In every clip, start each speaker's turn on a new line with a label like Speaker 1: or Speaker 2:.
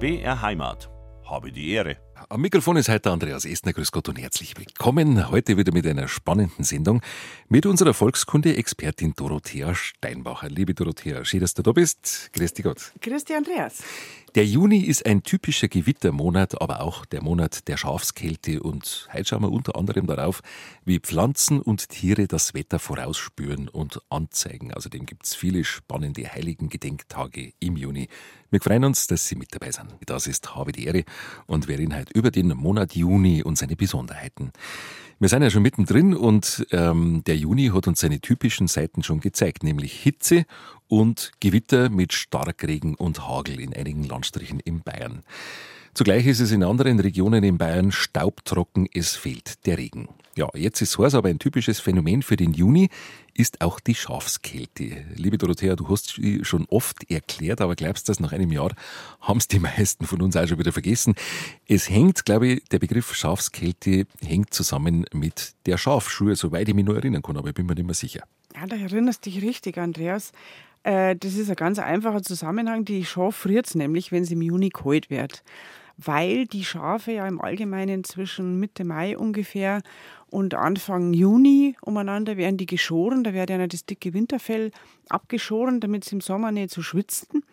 Speaker 1: BR Heimat. Habe die Ehre.
Speaker 2: Am Mikrofon ist heute Andreas Estner. Grüß Gott und herzlich willkommen. Heute wieder mit einer spannenden Sendung mit unserer Volkskunde-Expertin Dorothea Steinbacher. Liebe Dorothea, schön, dass du da bist. Grüß dich Gott.
Speaker 3: Grüß dich, Andreas.
Speaker 2: Der Juni ist ein typischer Gewittermonat, aber auch der Monat der Schafskälte. Und heute schauen wir unter anderem darauf, wie Pflanzen und Tiere das Wetter vorausspüren und anzeigen. Außerdem gibt es viele spannende heiligen Gedenktage im Juni. Wir freuen uns, dass Sie mit dabei sind. Das ist Habe die Ehre und wir reden heute über den Monat Juni und seine Besonderheiten. Wir sind ja schon mittendrin und ähm, der Juni hat uns seine typischen Seiten schon gezeigt, nämlich Hitze und Gewitter mit Starkregen und Hagel in einigen Landstrichen in Bayern. Zugleich ist es in anderen Regionen in Bayern staubtrocken, es fehlt der Regen. Ja, jetzt ist es aber ein typisches Phänomen für den Juni ist auch die Schafskälte. Liebe Dorothea, du hast sie schon oft erklärt, aber glaubst du, nach einem Jahr haben es die meisten von uns auch schon wieder vergessen. Es hängt, glaube ich, der Begriff Schafskälte hängt zusammen mit der Schafschuhe, soweit ich mich nur erinnern kann, aber ich bin mir nicht mehr sicher.
Speaker 3: Ja, da erinnerst du dich richtig, Andreas. Äh, das ist ein ganz einfacher Zusammenhang. Die Schaf friert nämlich, wenn sie im Juni kalt wird weil die Schafe ja im Allgemeinen zwischen Mitte Mai ungefähr und Anfang Juni umeinander werden die geschoren. Da wird ja das dicke Winterfell abgeschoren, damit sie im Sommer nicht so schwitzen.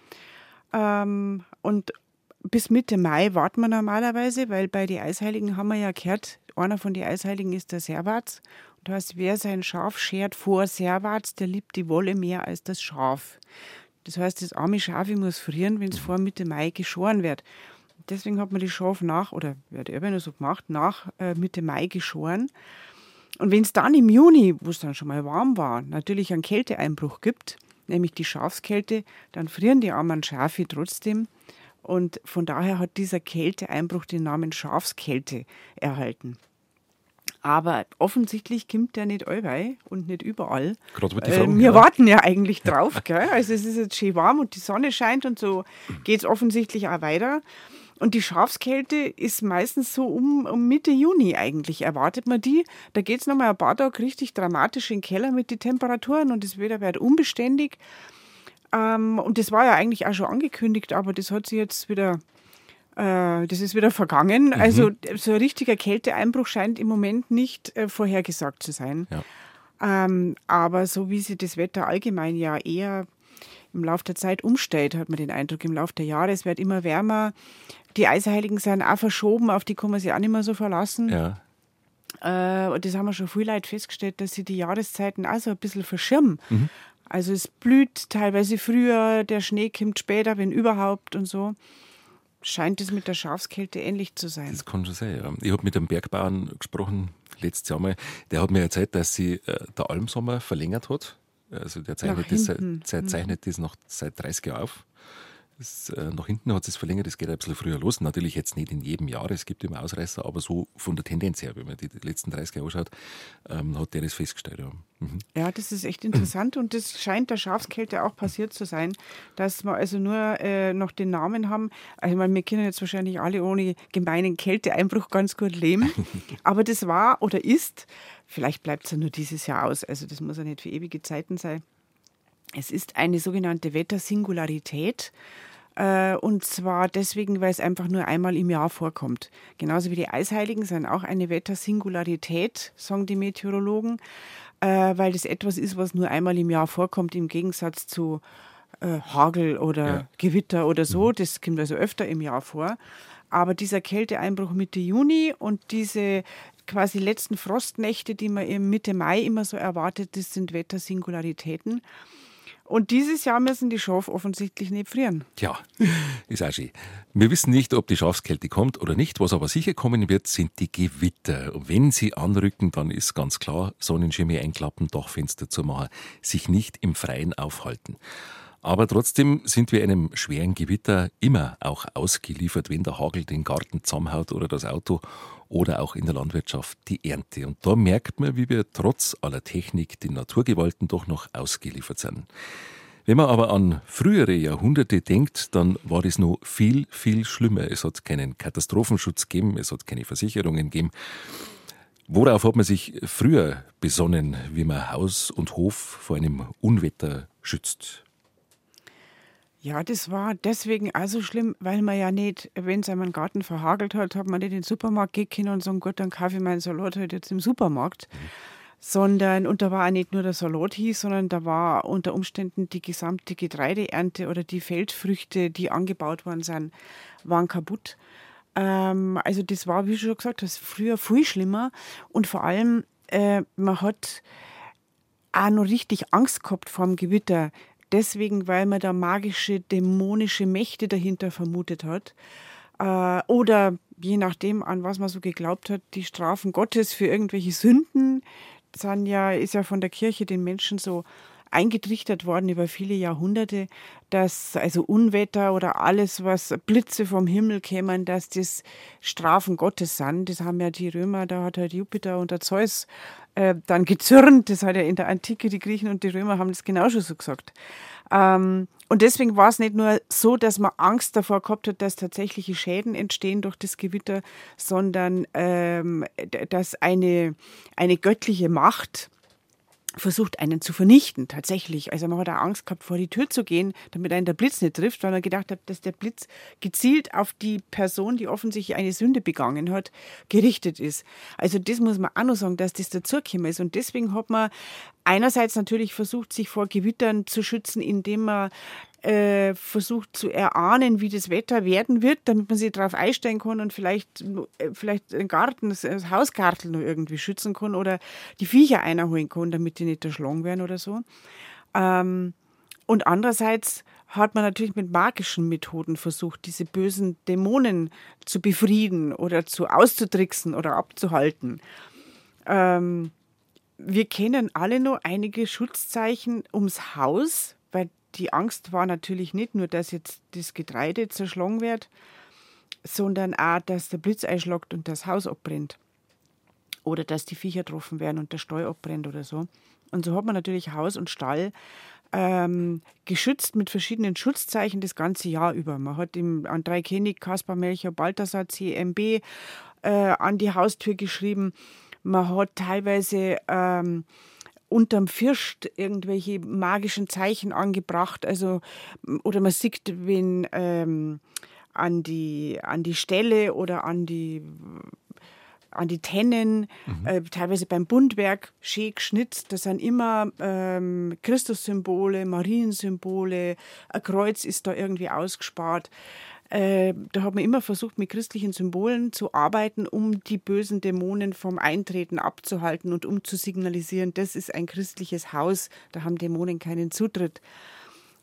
Speaker 3: Ähm, und bis Mitte Mai warten wir normalerweise, weil bei den Eisheiligen haben wir ja gehört, einer von den Eisheiligen ist der Servats. Und das heißt, wer sein Schaf schert vor Servats, der liebt die Wolle mehr als das Schaf. Das heißt, das arme Schaf muss frieren, wenn es vor Mitte Mai geschoren wird deswegen hat man die Schafe nach, oder wird eben nur so gemacht, nach äh, Mitte Mai geschoren. Und wenn es dann im Juni, wo es dann schon mal warm war, natürlich einen Kälteeinbruch gibt, nämlich die Schafskälte, dann frieren die armen Schafe trotzdem. Und von daher hat dieser Kälteeinbruch den Namen Schafskälte erhalten. Aber offensichtlich kommt der nicht allweil und nicht überall.
Speaker 2: Gerade mit die äh,
Speaker 3: wir ja. warten ja eigentlich drauf. Gell? Also es ist jetzt schön warm und die Sonne scheint und so geht es offensichtlich auch weiter. Und die Schafskälte ist meistens so um, um Mitte Juni eigentlich. Erwartet man die. Da geht es nochmal ein paar Tage richtig dramatisch in den Keller mit den Temperaturen und das Wetter wird unbeständig. Ähm, und das war ja eigentlich auch schon angekündigt, aber das hat sich jetzt wieder, äh, das ist wieder vergangen. Mhm. Also so ein richtiger Kälteeinbruch scheint im Moment nicht äh, vorhergesagt zu sein. Ja. Ähm, aber so wie sich das Wetter allgemein ja eher im Laufe der Zeit umstellt, hat man den Eindruck, im Laufe der Jahre. Es wird immer wärmer. Die Eisheiligen sind auch verschoben, auf die kann man sich auch nicht mehr so verlassen. Ja. Äh, und das haben wir schon viel Leute festgestellt, dass sie die Jahreszeiten auch so ein bisschen verschirmen. Mhm. Also es blüht teilweise früher, der Schnee kommt später, wenn überhaupt und so. Scheint es mit der Schafskälte ähnlich zu sein.
Speaker 2: Das kann schon sein, ja. Ich habe mit einem Bergbauern gesprochen, letztes Jahr mal. Der hat mir erzählt, dass sie äh, der Almsommer verlängert hat also der zeichnet, das, seit, zeichnet das noch seit 30 Jahren auf. Das, äh, nach hinten hat es verlängert, es geht ein bisschen früher los. Natürlich jetzt nicht in jedem Jahr, es gibt immer Ausreißer, aber so von der Tendenz her, wenn man die letzten 30 Jahre anschaut, ähm, hat der das festgestellt. Ja.
Speaker 3: Mhm. ja, das ist echt interessant und das scheint der Schafskälte auch passiert zu sein, dass wir also nur äh, noch den Namen haben. Also ich meine, wir können jetzt wahrscheinlich alle ohne gemeinen Kälteeinbruch ganz gut leben, aber das war oder ist, vielleicht bleibt es ja nur dieses Jahr aus, also das muss ja nicht für ewige Zeiten sein. Es ist eine sogenannte Wettersingularität. Äh, und zwar deswegen, weil es einfach nur einmal im Jahr vorkommt. Genauso wie die Eisheiligen sind auch eine Wettersingularität, sagen die Meteorologen, äh, weil das etwas ist, was nur einmal im Jahr vorkommt, im Gegensatz zu äh, Hagel oder ja. Gewitter oder so. Mhm. Das kommt also öfter im Jahr vor. Aber dieser Kälteeinbruch Mitte Juni und diese quasi letzten Frostnächte, die man Mitte Mai immer so erwartet, das sind Wettersingularitäten. Und dieses Jahr müssen die Schafe offensichtlich nicht frieren.
Speaker 2: Tja, ist auch schön. Wir wissen nicht, ob die Schafskälte kommt oder nicht. Was aber sicher kommen wird, sind die Gewitter. Und wenn sie anrücken, dann ist ganz klar, Sonnenschirme einklappen, Dachfenster zu machen, sich nicht im Freien aufhalten. Aber trotzdem sind wir einem schweren Gewitter immer auch ausgeliefert, wenn der Hagel den Garten zusammenhaut oder das Auto oder auch in der Landwirtschaft die Ernte. Und da merkt man, wie wir trotz aller Technik den Naturgewalten doch noch ausgeliefert sind. Wenn man aber an frühere Jahrhunderte denkt, dann war das noch viel, viel schlimmer. Es hat keinen Katastrophenschutz gegeben, es hat keine Versicherungen gegeben. Worauf hat man sich früher besonnen, wie man Haus und Hof vor einem Unwetter schützt?
Speaker 3: Ja, das war deswegen auch so schlimm, weil man ja nicht, wenn es einem Garten verhagelt hat, hat man nicht in den Supermarkt gehen können und sagen, gut, dann kaufe ich meinen Salat halt jetzt im Supermarkt. Mhm. Sondern, und da war auch nicht nur der Salat hieß, sondern da war unter Umständen die gesamte Getreideernte oder die Feldfrüchte, die angebaut worden sind, waren kaputt. Ähm, also das war, wie schon gesagt, das früher viel schlimmer. Und vor allem, äh, man hat auch noch richtig Angst gehabt vor dem Gewitter deswegen, weil man da magische, dämonische Mächte dahinter vermutet hat. Äh, oder je nachdem, an was man so geglaubt hat, die Strafen Gottes für irgendwelche Sünden sind ja, ist ja von der Kirche den Menschen so eingetrichtert worden über viele Jahrhunderte, dass also Unwetter oder alles, was Blitze vom Himmel kämen, dass das Strafen Gottes sind. Das haben ja die Römer, da hat halt Jupiter und der Zeus äh, dann gezürnt. Das hat ja in der Antike die Griechen und die Römer haben das genau schon so gesagt. Ähm, und deswegen war es nicht nur so, dass man Angst davor gehabt hat, dass tatsächliche Schäden entstehen durch das Gewitter, sondern ähm, dass eine, eine göttliche Macht versucht, einen zu vernichten, tatsächlich. Also man hat auch Angst gehabt, vor die Tür zu gehen, damit einen der Blitz nicht trifft, weil man gedacht hat, dass der Blitz gezielt auf die Person, die offensichtlich eine Sünde begangen hat, gerichtet ist. Also das muss man auch noch sagen, dass das dazugekommen ist. Und deswegen hat man einerseits natürlich versucht, sich vor Gewittern zu schützen, indem man äh, versucht zu erahnen, wie das Wetter werden wird, damit man sich darauf einstellen kann und vielleicht, äh, vielleicht den Garten, das, das Hausgartel noch irgendwie schützen kann oder die Viecher einholen kann, damit die nicht erschlagen werden oder so. Ähm, und andererseits hat man natürlich mit magischen Methoden versucht, diese bösen Dämonen zu befrieden oder zu auszutricksen oder abzuhalten. Ähm, wir kennen alle nur einige Schutzzeichen ums Haus, weil die Angst war natürlich nicht nur, dass jetzt das Getreide zerschlagen wird, sondern auch, dass der Blitz einschlagt und das Haus abbrennt. Oder dass die Viecher getroffen werden und der Stall abbrennt oder so. Und so hat man natürlich Haus und Stall ähm, geschützt mit verschiedenen Schutzzeichen das ganze Jahr über. Man hat ihm an drei König, Kaspar, Melcher, Balthasar, CMB äh, an die Haustür geschrieben. Man hat teilweise ähm, unterm First irgendwelche magischen Zeichen angebracht. Also, oder man sieht, wenn ähm, an, die, an die Stelle oder an die an die Tennen, mhm. äh, teilweise beim Bundwerk schön geschnitzt. Das sind immer ähm, Christussymbole, Mariensymbole, ein Kreuz ist da irgendwie ausgespart. Äh, da hat man immer versucht, mit christlichen Symbolen zu arbeiten, um die bösen Dämonen vom Eintreten abzuhalten und um zu signalisieren, das ist ein christliches Haus, da haben Dämonen keinen Zutritt.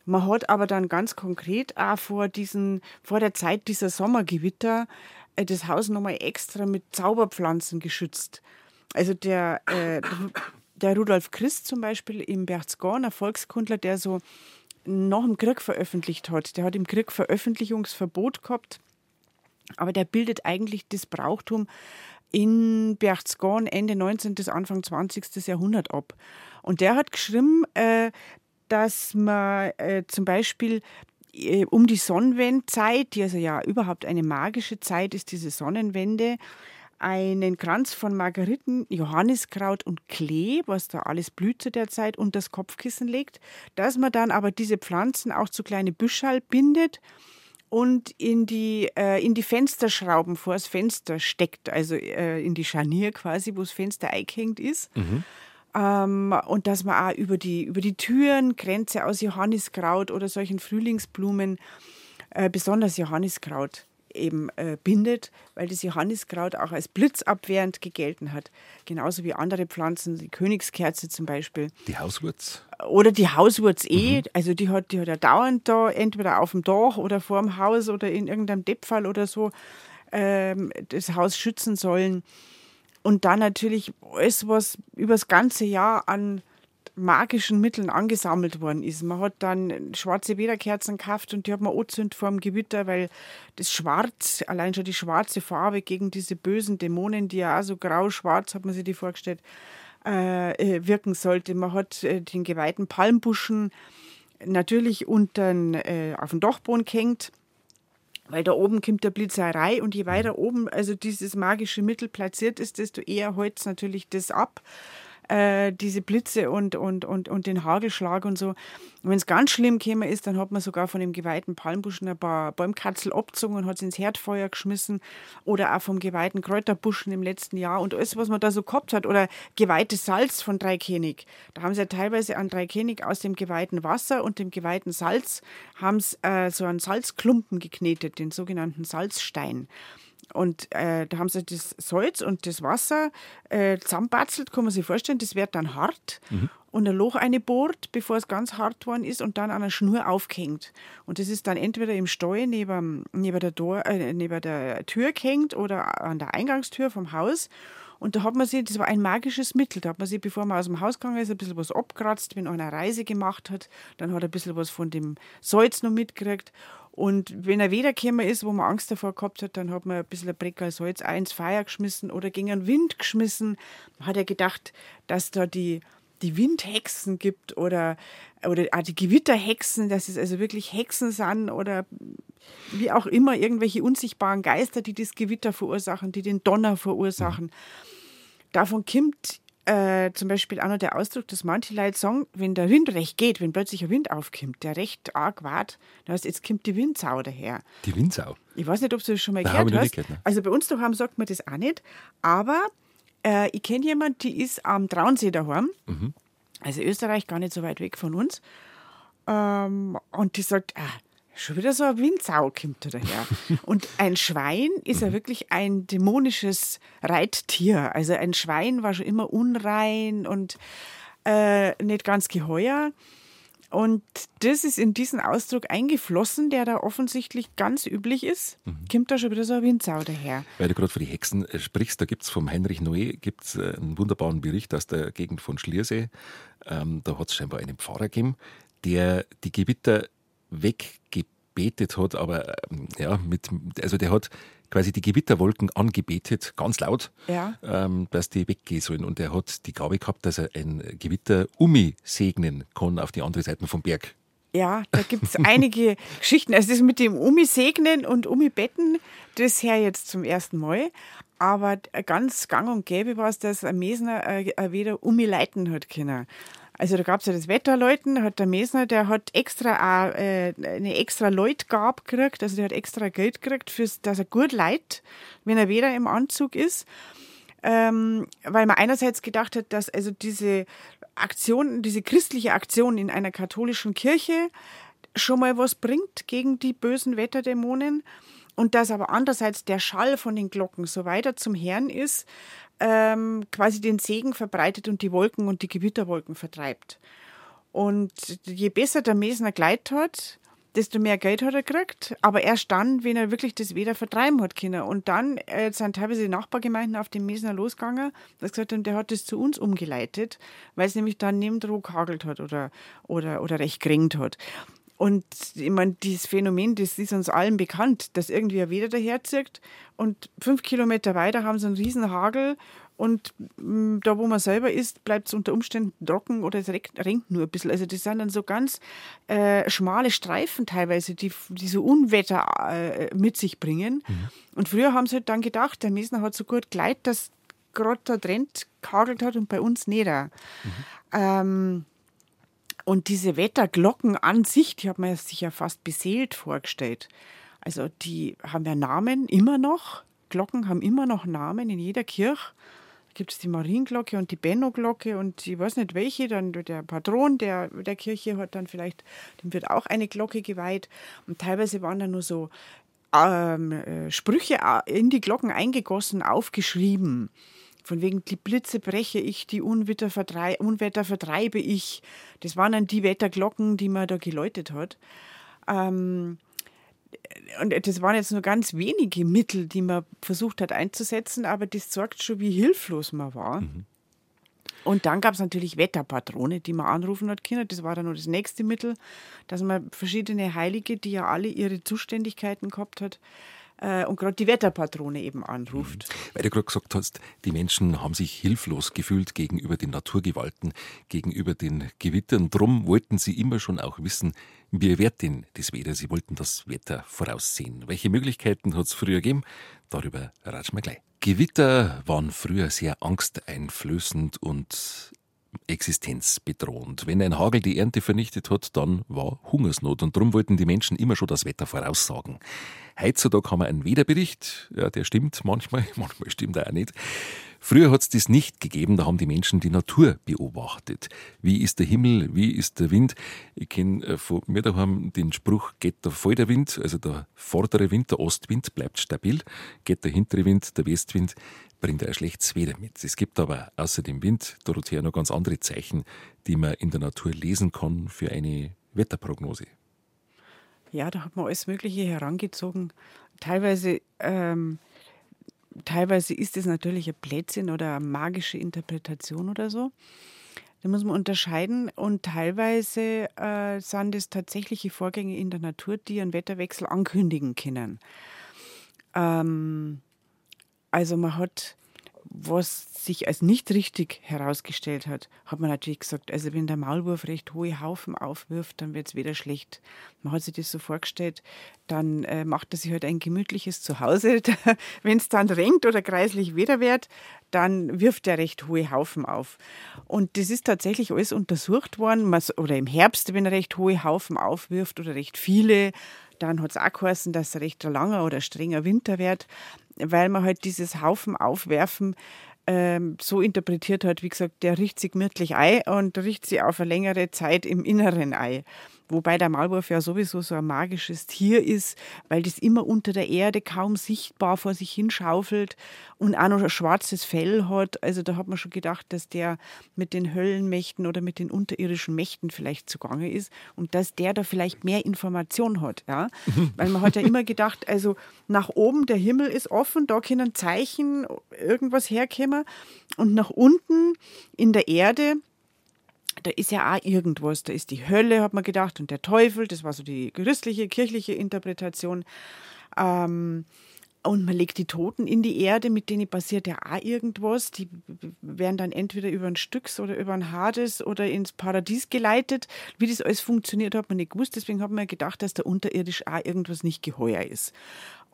Speaker 3: Man hat aber dann ganz konkret auch vor, diesen, vor der Zeit dieser Sommergewitter äh, das Haus nochmal extra mit Zauberpflanzen geschützt. Also der, äh, der Rudolf Christ zum Beispiel im Berchtesgaden, ein Volkskundler, der so nach dem Krieg veröffentlicht hat. Der hat im Krieg Veröffentlichungsverbot gehabt, aber der bildet eigentlich das Brauchtum in Berchtesgaden Ende 19. bis Anfang 20. Jahrhundert ab. Und der hat geschrieben, äh, dass man äh, zum Beispiel äh, um die Sonnenwendezeit, die also ja überhaupt eine magische Zeit ist, diese Sonnenwende, einen Kranz von Margeriten, Johanniskraut und Klee, was da alles blüht zu der Zeit, und das Kopfkissen legt, dass man dann aber diese Pflanzen auch zu kleine Büschel bindet und in die, äh, in die Fensterschrauben vor das Fenster steckt, also äh, in die Scharnier quasi, wo das Fenster eingehängt ist. Mhm. Ähm, und dass man auch über die, über die Türen Grenze aus Johanniskraut oder solchen Frühlingsblumen, äh, besonders Johanniskraut, eben äh, bindet, weil das Johanniskraut auch als blitzabwehrend gegelten hat. Genauso wie andere Pflanzen, die Königskerze zum Beispiel.
Speaker 2: Die Hauswurz?
Speaker 3: Oder die Hauswurz eh. Mhm. Also die hat, die hat ja dauernd da, entweder auf dem Dach oder vor dem Haus oder in irgendeinem Deppfall oder so, ähm, das Haus schützen sollen. Und dann natürlich alles, was über das ganze Jahr an magischen Mitteln angesammelt worden ist. Man hat dann schwarze Wederkerzen gekauft und die hat man angezündet vor dem Gewitter, weil das Schwarz, allein schon die schwarze Farbe gegen diese bösen Dämonen, die ja auch so grau-schwarz, hat man sich die vorgestellt, äh, äh, wirken sollte. Man hat äh, den geweihten Palmbuschen natürlich unter, äh, auf den Dachboden gehängt weil da oben kommt der Blitzerei und je weiter oben also dieses magische Mittel platziert ist, desto eher holzt natürlich das ab. Äh, diese Blitze und, und, und, und den Hagelschlag und so. Wenn es ganz schlimm käme ist, dann hat man sogar von dem geweihten Palmbuschen ein paar Bäumkatzel abgezogen und hat es ins Herdfeuer geschmissen oder auch vom geweihten Kräuterbuschen im letzten Jahr und alles, was man da so gehabt hat oder geweihtes Salz von Dreikönig. Da haben sie ja teilweise an Dreikönig aus dem geweihten Wasser und dem geweihten Salz haben sie äh, so einen Salzklumpen geknetet, den sogenannten Salzstein. Und äh, da haben sie das Salz und das Wasser äh, zusammenbatzelt, kann man sich vorstellen. Das wird dann hart mhm. und ein Loch einbohrt, bevor es ganz hart worden ist und dann an einer Schnur aufgehängt. Und das ist dann entweder im Stall neben, neben, der, Tor, äh, neben der Tür gehängt oder an der Eingangstür vom Haus. Und da hat man sich, das war ein magisches Mittel, da hat man sich, bevor man aus dem Haus gegangen ist, ein bisschen was abkratzt, wenn einer eine Reise gemacht hat, dann hat er ein bisschen was von dem Salz noch mitgekriegt. Und wenn er wiedergekommen ist, wo man Angst davor gehabt hat, dann hat man ein bisschen ein Breckerl Salz ins Feuer geschmissen oder gegen den Wind geschmissen. Hat er gedacht, dass da die, die Windhexen gibt oder, oder auch die Gewitterhexen, dass es also wirklich Hexen sind oder wie auch immer, irgendwelche unsichtbaren Geister, die das Gewitter verursachen, die den Donner verursachen. Davon kommt äh, zum Beispiel auch noch der Ausdruck, dass manche Leute sagen, wenn der Wind recht geht, wenn plötzlich ein Wind aufkommt, der recht arg wart, dann heißt, jetzt kommt die Windsau daher.
Speaker 2: Die Windsau?
Speaker 3: Ich weiß nicht, ob du das schon mal gehört hast. Gehört, ne? Also bei uns daheim sagt man das auch nicht, aber äh, ich kenne jemanden, die ist am Traunsee daheim, mhm. also Österreich gar nicht so weit weg von uns, ähm, und die sagt, ah, Schon wieder so ein Windsau kommt da daher. Und ein Schwein ist ja wirklich ein dämonisches Reittier. Also ein Schwein war schon immer unrein und äh, nicht ganz geheuer. Und das ist in diesen Ausdruck eingeflossen, der da offensichtlich ganz üblich ist. Mhm. Kommt da schon wieder so ein Windsau daher.
Speaker 2: Weil du gerade von den Hexen äh, sprichst, da gibt es vom Heinrich Noé gibt's äh, einen wunderbaren Bericht aus der Gegend von Schliersee. Ähm, da hat es scheinbar einen Pfarrer gegeben, der die Gewitter weggebetet hat, aber ähm, ja, mit, also der hat quasi die Gewitterwolken angebetet, ganz laut,
Speaker 3: ja.
Speaker 2: ähm, dass die weggehen sollen. Und er hat die Gabe gehabt, dass er ein Gewitter Umi segnen kann auf die andere Seite vom Berg.
Speaker 3: Ja, da gibt es einige Geschichten. Also das mit dem Umi segnen und Umi betten, das her jetzt zum ersten Mal. Aber ganz gang und gäbe war es, dass ein Mesner äh, wieder Umi leiten hat können. Also da gab es ja das Wetterleuten, hat der Mesner, der hat extra auch, äh, eine extra Leutgabe gekriegt, also der hat extra Geld gekriegt, fürs, dass er gut leitet, wenn er wieder im Anzug ist. Ähm, weil man einerseits gedacht hat, dass also diese Aktion, diese christliche Aktion in einer katholischen Kirche schon mal was bringt gegen die bösen Wetterdämonen und dass aber andererseits der Schall von den Glocken so weiter zum Herrn ist, ähm, quasi den Segen verbreitet und die Wolken und die Gewitterwolken vertreibt. Und je besser der Mesner gleitet hat, desto mehr Geld hat er gekriegt, aber erst dann, wenn er wirklich das wieder vertreiben hat können. Und dann äh, sind teilweise die Nachbargemeinden auf den Mesner losgegangen, das gesagt haben, der hat das zu uns umgeleitet, weil es nämlich dann neben Druck hagelt hat oder, oder, oder recht geringt hat. Und ich meine, dieses Phänomen, das ist uns allen bekannt, dass irgendwie ein Weder daherzieht und fünf Kilometer weiter haben sie einen riesen Hagel und mm, da, wo man selber ist, bleibt es unter Umständen trocken oder es regnet nur ein bisschen. Also das sind dann so ganz äh, schmale Streifen teilweise, die, die so Unwetter äh, mit sich bringen. Mhm. Und früher haben sie halt dann gedacht, der Mesner hat so gut geleitet, dass gerade da drin gehagelt hat und bei uns nicht. Mhm. Ähm, und diese Wetterglocken an sich, die hat man sich ja fast beseelt vorgestellt. Also die haben ja Namen immer noch. Glocken haben immer noch Namen in jeder Kirche. Da gibt es die Marienglocke und die Benno-Glocke und ich weiß nicht welche. Dann der Patron der, der Kirche hat dann vielleicht, dem wird auch eine Glocke geweiht. Und teilweise waren da nur so ähm, äh, Sprüche äh, in die Glocken eingegossen, aufgeschrieben. Von wegen, die Blitze breche ich, die Unwetter, vertrei Unwetter vertreibe ich. Das waren dann die Wetterglocken, die man da geläutet hat. Ähm, und das waren jetzt nur ganz wenige Mittel, die man versucht hat einzusetzen, aber das zeigt schon, wie hilflos man war. Mhm. Und dann gab es natürlich Wetterpatrone, die man anrufen hat können. Das war dann nur das nächste Mittel, dass man verschiedene Heilige, die ja alle ihre Zuständigkeiten gehabt hat, und gerade die Wetterpatrone eben anruft.
Speaker 2: Mhm. Weil du gerade gesagt hast, die Menschen haben sich hilflos gefühlt gegenüber den Naturgewalten, gegenüber den Gewittern. Drum wollten sie immer schon auch wissen, wie wird denn das Wetter? Sie wollten das Wetter voraussehen. Welche Möglichkeiten hat es früher gegeben? Darüber ratschen wir gleich. Gewitter waren früher sehr angsteinflößend und existenzbedrohend. Wenn ein Hagel die Ernte vernichtet hat, dann war Hungersnot und darum wollten die Menschen immer schon das Wetter voraussagen. Heutzutage haben wir einen Wetterbericht, ja, der stimmt manchmal, manchmal stimmt er auch nicht. Früher hat es das nicht gegeben, da haben die Menschen die Natur beobachtet. Wie ist der Himmel, wie ist der Wind? Ich kenne äh, von mir daheim den Spruch, geht der voll der Wind, also der vordere Wind, der Ostwind bleibt stabil, geht der hintere Wind, der Westwind, bringt er ein schlechtes Wetter mit. Es gibt aber außer dem Wind, Dorothea, noch ganz andere Zeichen, die man in der Natur lesen kann für eine Wetterprognose.
Speaker 3: Ja, da hat man alles Mögliche herangezogen. Teilweise ähm, teilweise ist es natürlich ein Plätzchen oder eine magische Interpretation oder so. Da muss man unterscheiden und teilweise äh, sind es tatsächliche Vorgänge in der Natur, die einen Wetterwechsel ankündigen können. Ähm, also man hat was sich als nicht richtig herausgestellt hat, hat man natürlich gesagt, also wenn der Maulwurf recht hohe Haufen aufwirft, dann wird es wieder schlecht. Man hat sich das so vorgestellt, dann äh, macht er sich halt ein gemütliches Zuhause. wenn es dann renkt oder kreislich wieder wird, dann wirft er recht hohe Haufen auf. Und das ist tatsächlich alles untersucht worden, oder im Herbst, wenn er recht hohe Haufen aufwirft oder recht viele, dann hat es auch geheißen, dass er recht langer oder strenger Winter wird weil man halt dieses Haufen aufwerfen ähm, so interpretiert hat, wie gesagt, der riecht sich gemütlich ein und riecht sie auf eine längere Zeit im Inneren ein. Wobei der Maulwurf ja sowieso so ein magisches Tier ist, weil das immer unter der Erde kaum sichtbar vor sich hinschaufelt und auch noch ein schwarzes Fell hat. Also da hat man schon gedacht, dass der mit den Höllenmächten oder mit den unterirdischen Mächten vielleicht zugange ist und dass der da vielleicht mehr Information hat. Ja? weil man hat ja immer gedacht, also nach oben der Himmel ist offen, da können Zeichen, irgendwas herkommen und nach unten in der Erde da ist ja auch irgendwas. Da ist die Hölle, hat man gedacht, und der Teufel. Das war so die christliche, kirchliche Interpretation. Ähm, und man legt die Toten in die Erde, mit denen passiert ja auch irgendwas. Die werden dann entweder über ein Styx oder über ein Hades oder ins Paradies geleitet. Wie das alles funktioniert, hat man nicht gewusst. Deswegen hat man gedacht, dass da unterirdisch auch irgendwas nicht geheuer ist.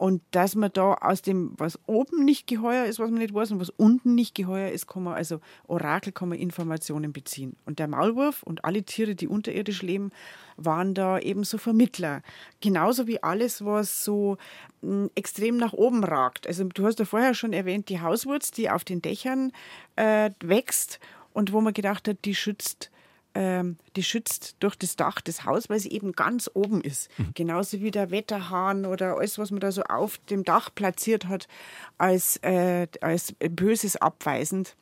Speaker 3: Und dass man da aus dem, was oben nicht geheuer ist, was man nicht weiß, und was unten nicht geheuer ist, kann man also Orakel, kann man Informationen beziehen. Und der Maulwurf und alle Tiere, die unterirdisch leben, waren da eben so Vermittler. Genauso wie alles, was so hm, extrem nach oben ragt. Also du hast ja vorher schon erwähnt, die Hauswurz, die auf den Dächern äh, wächst und wo man gedacht hat, die schützt ähm, die schützt durch das Dach des Hauses, weil sie eben ganz oben ist. Mhm. Genauso wie der Wetterhahn oder alles, was man da so auf dem Dach platziert hat, als, äh, als Böses abweisend.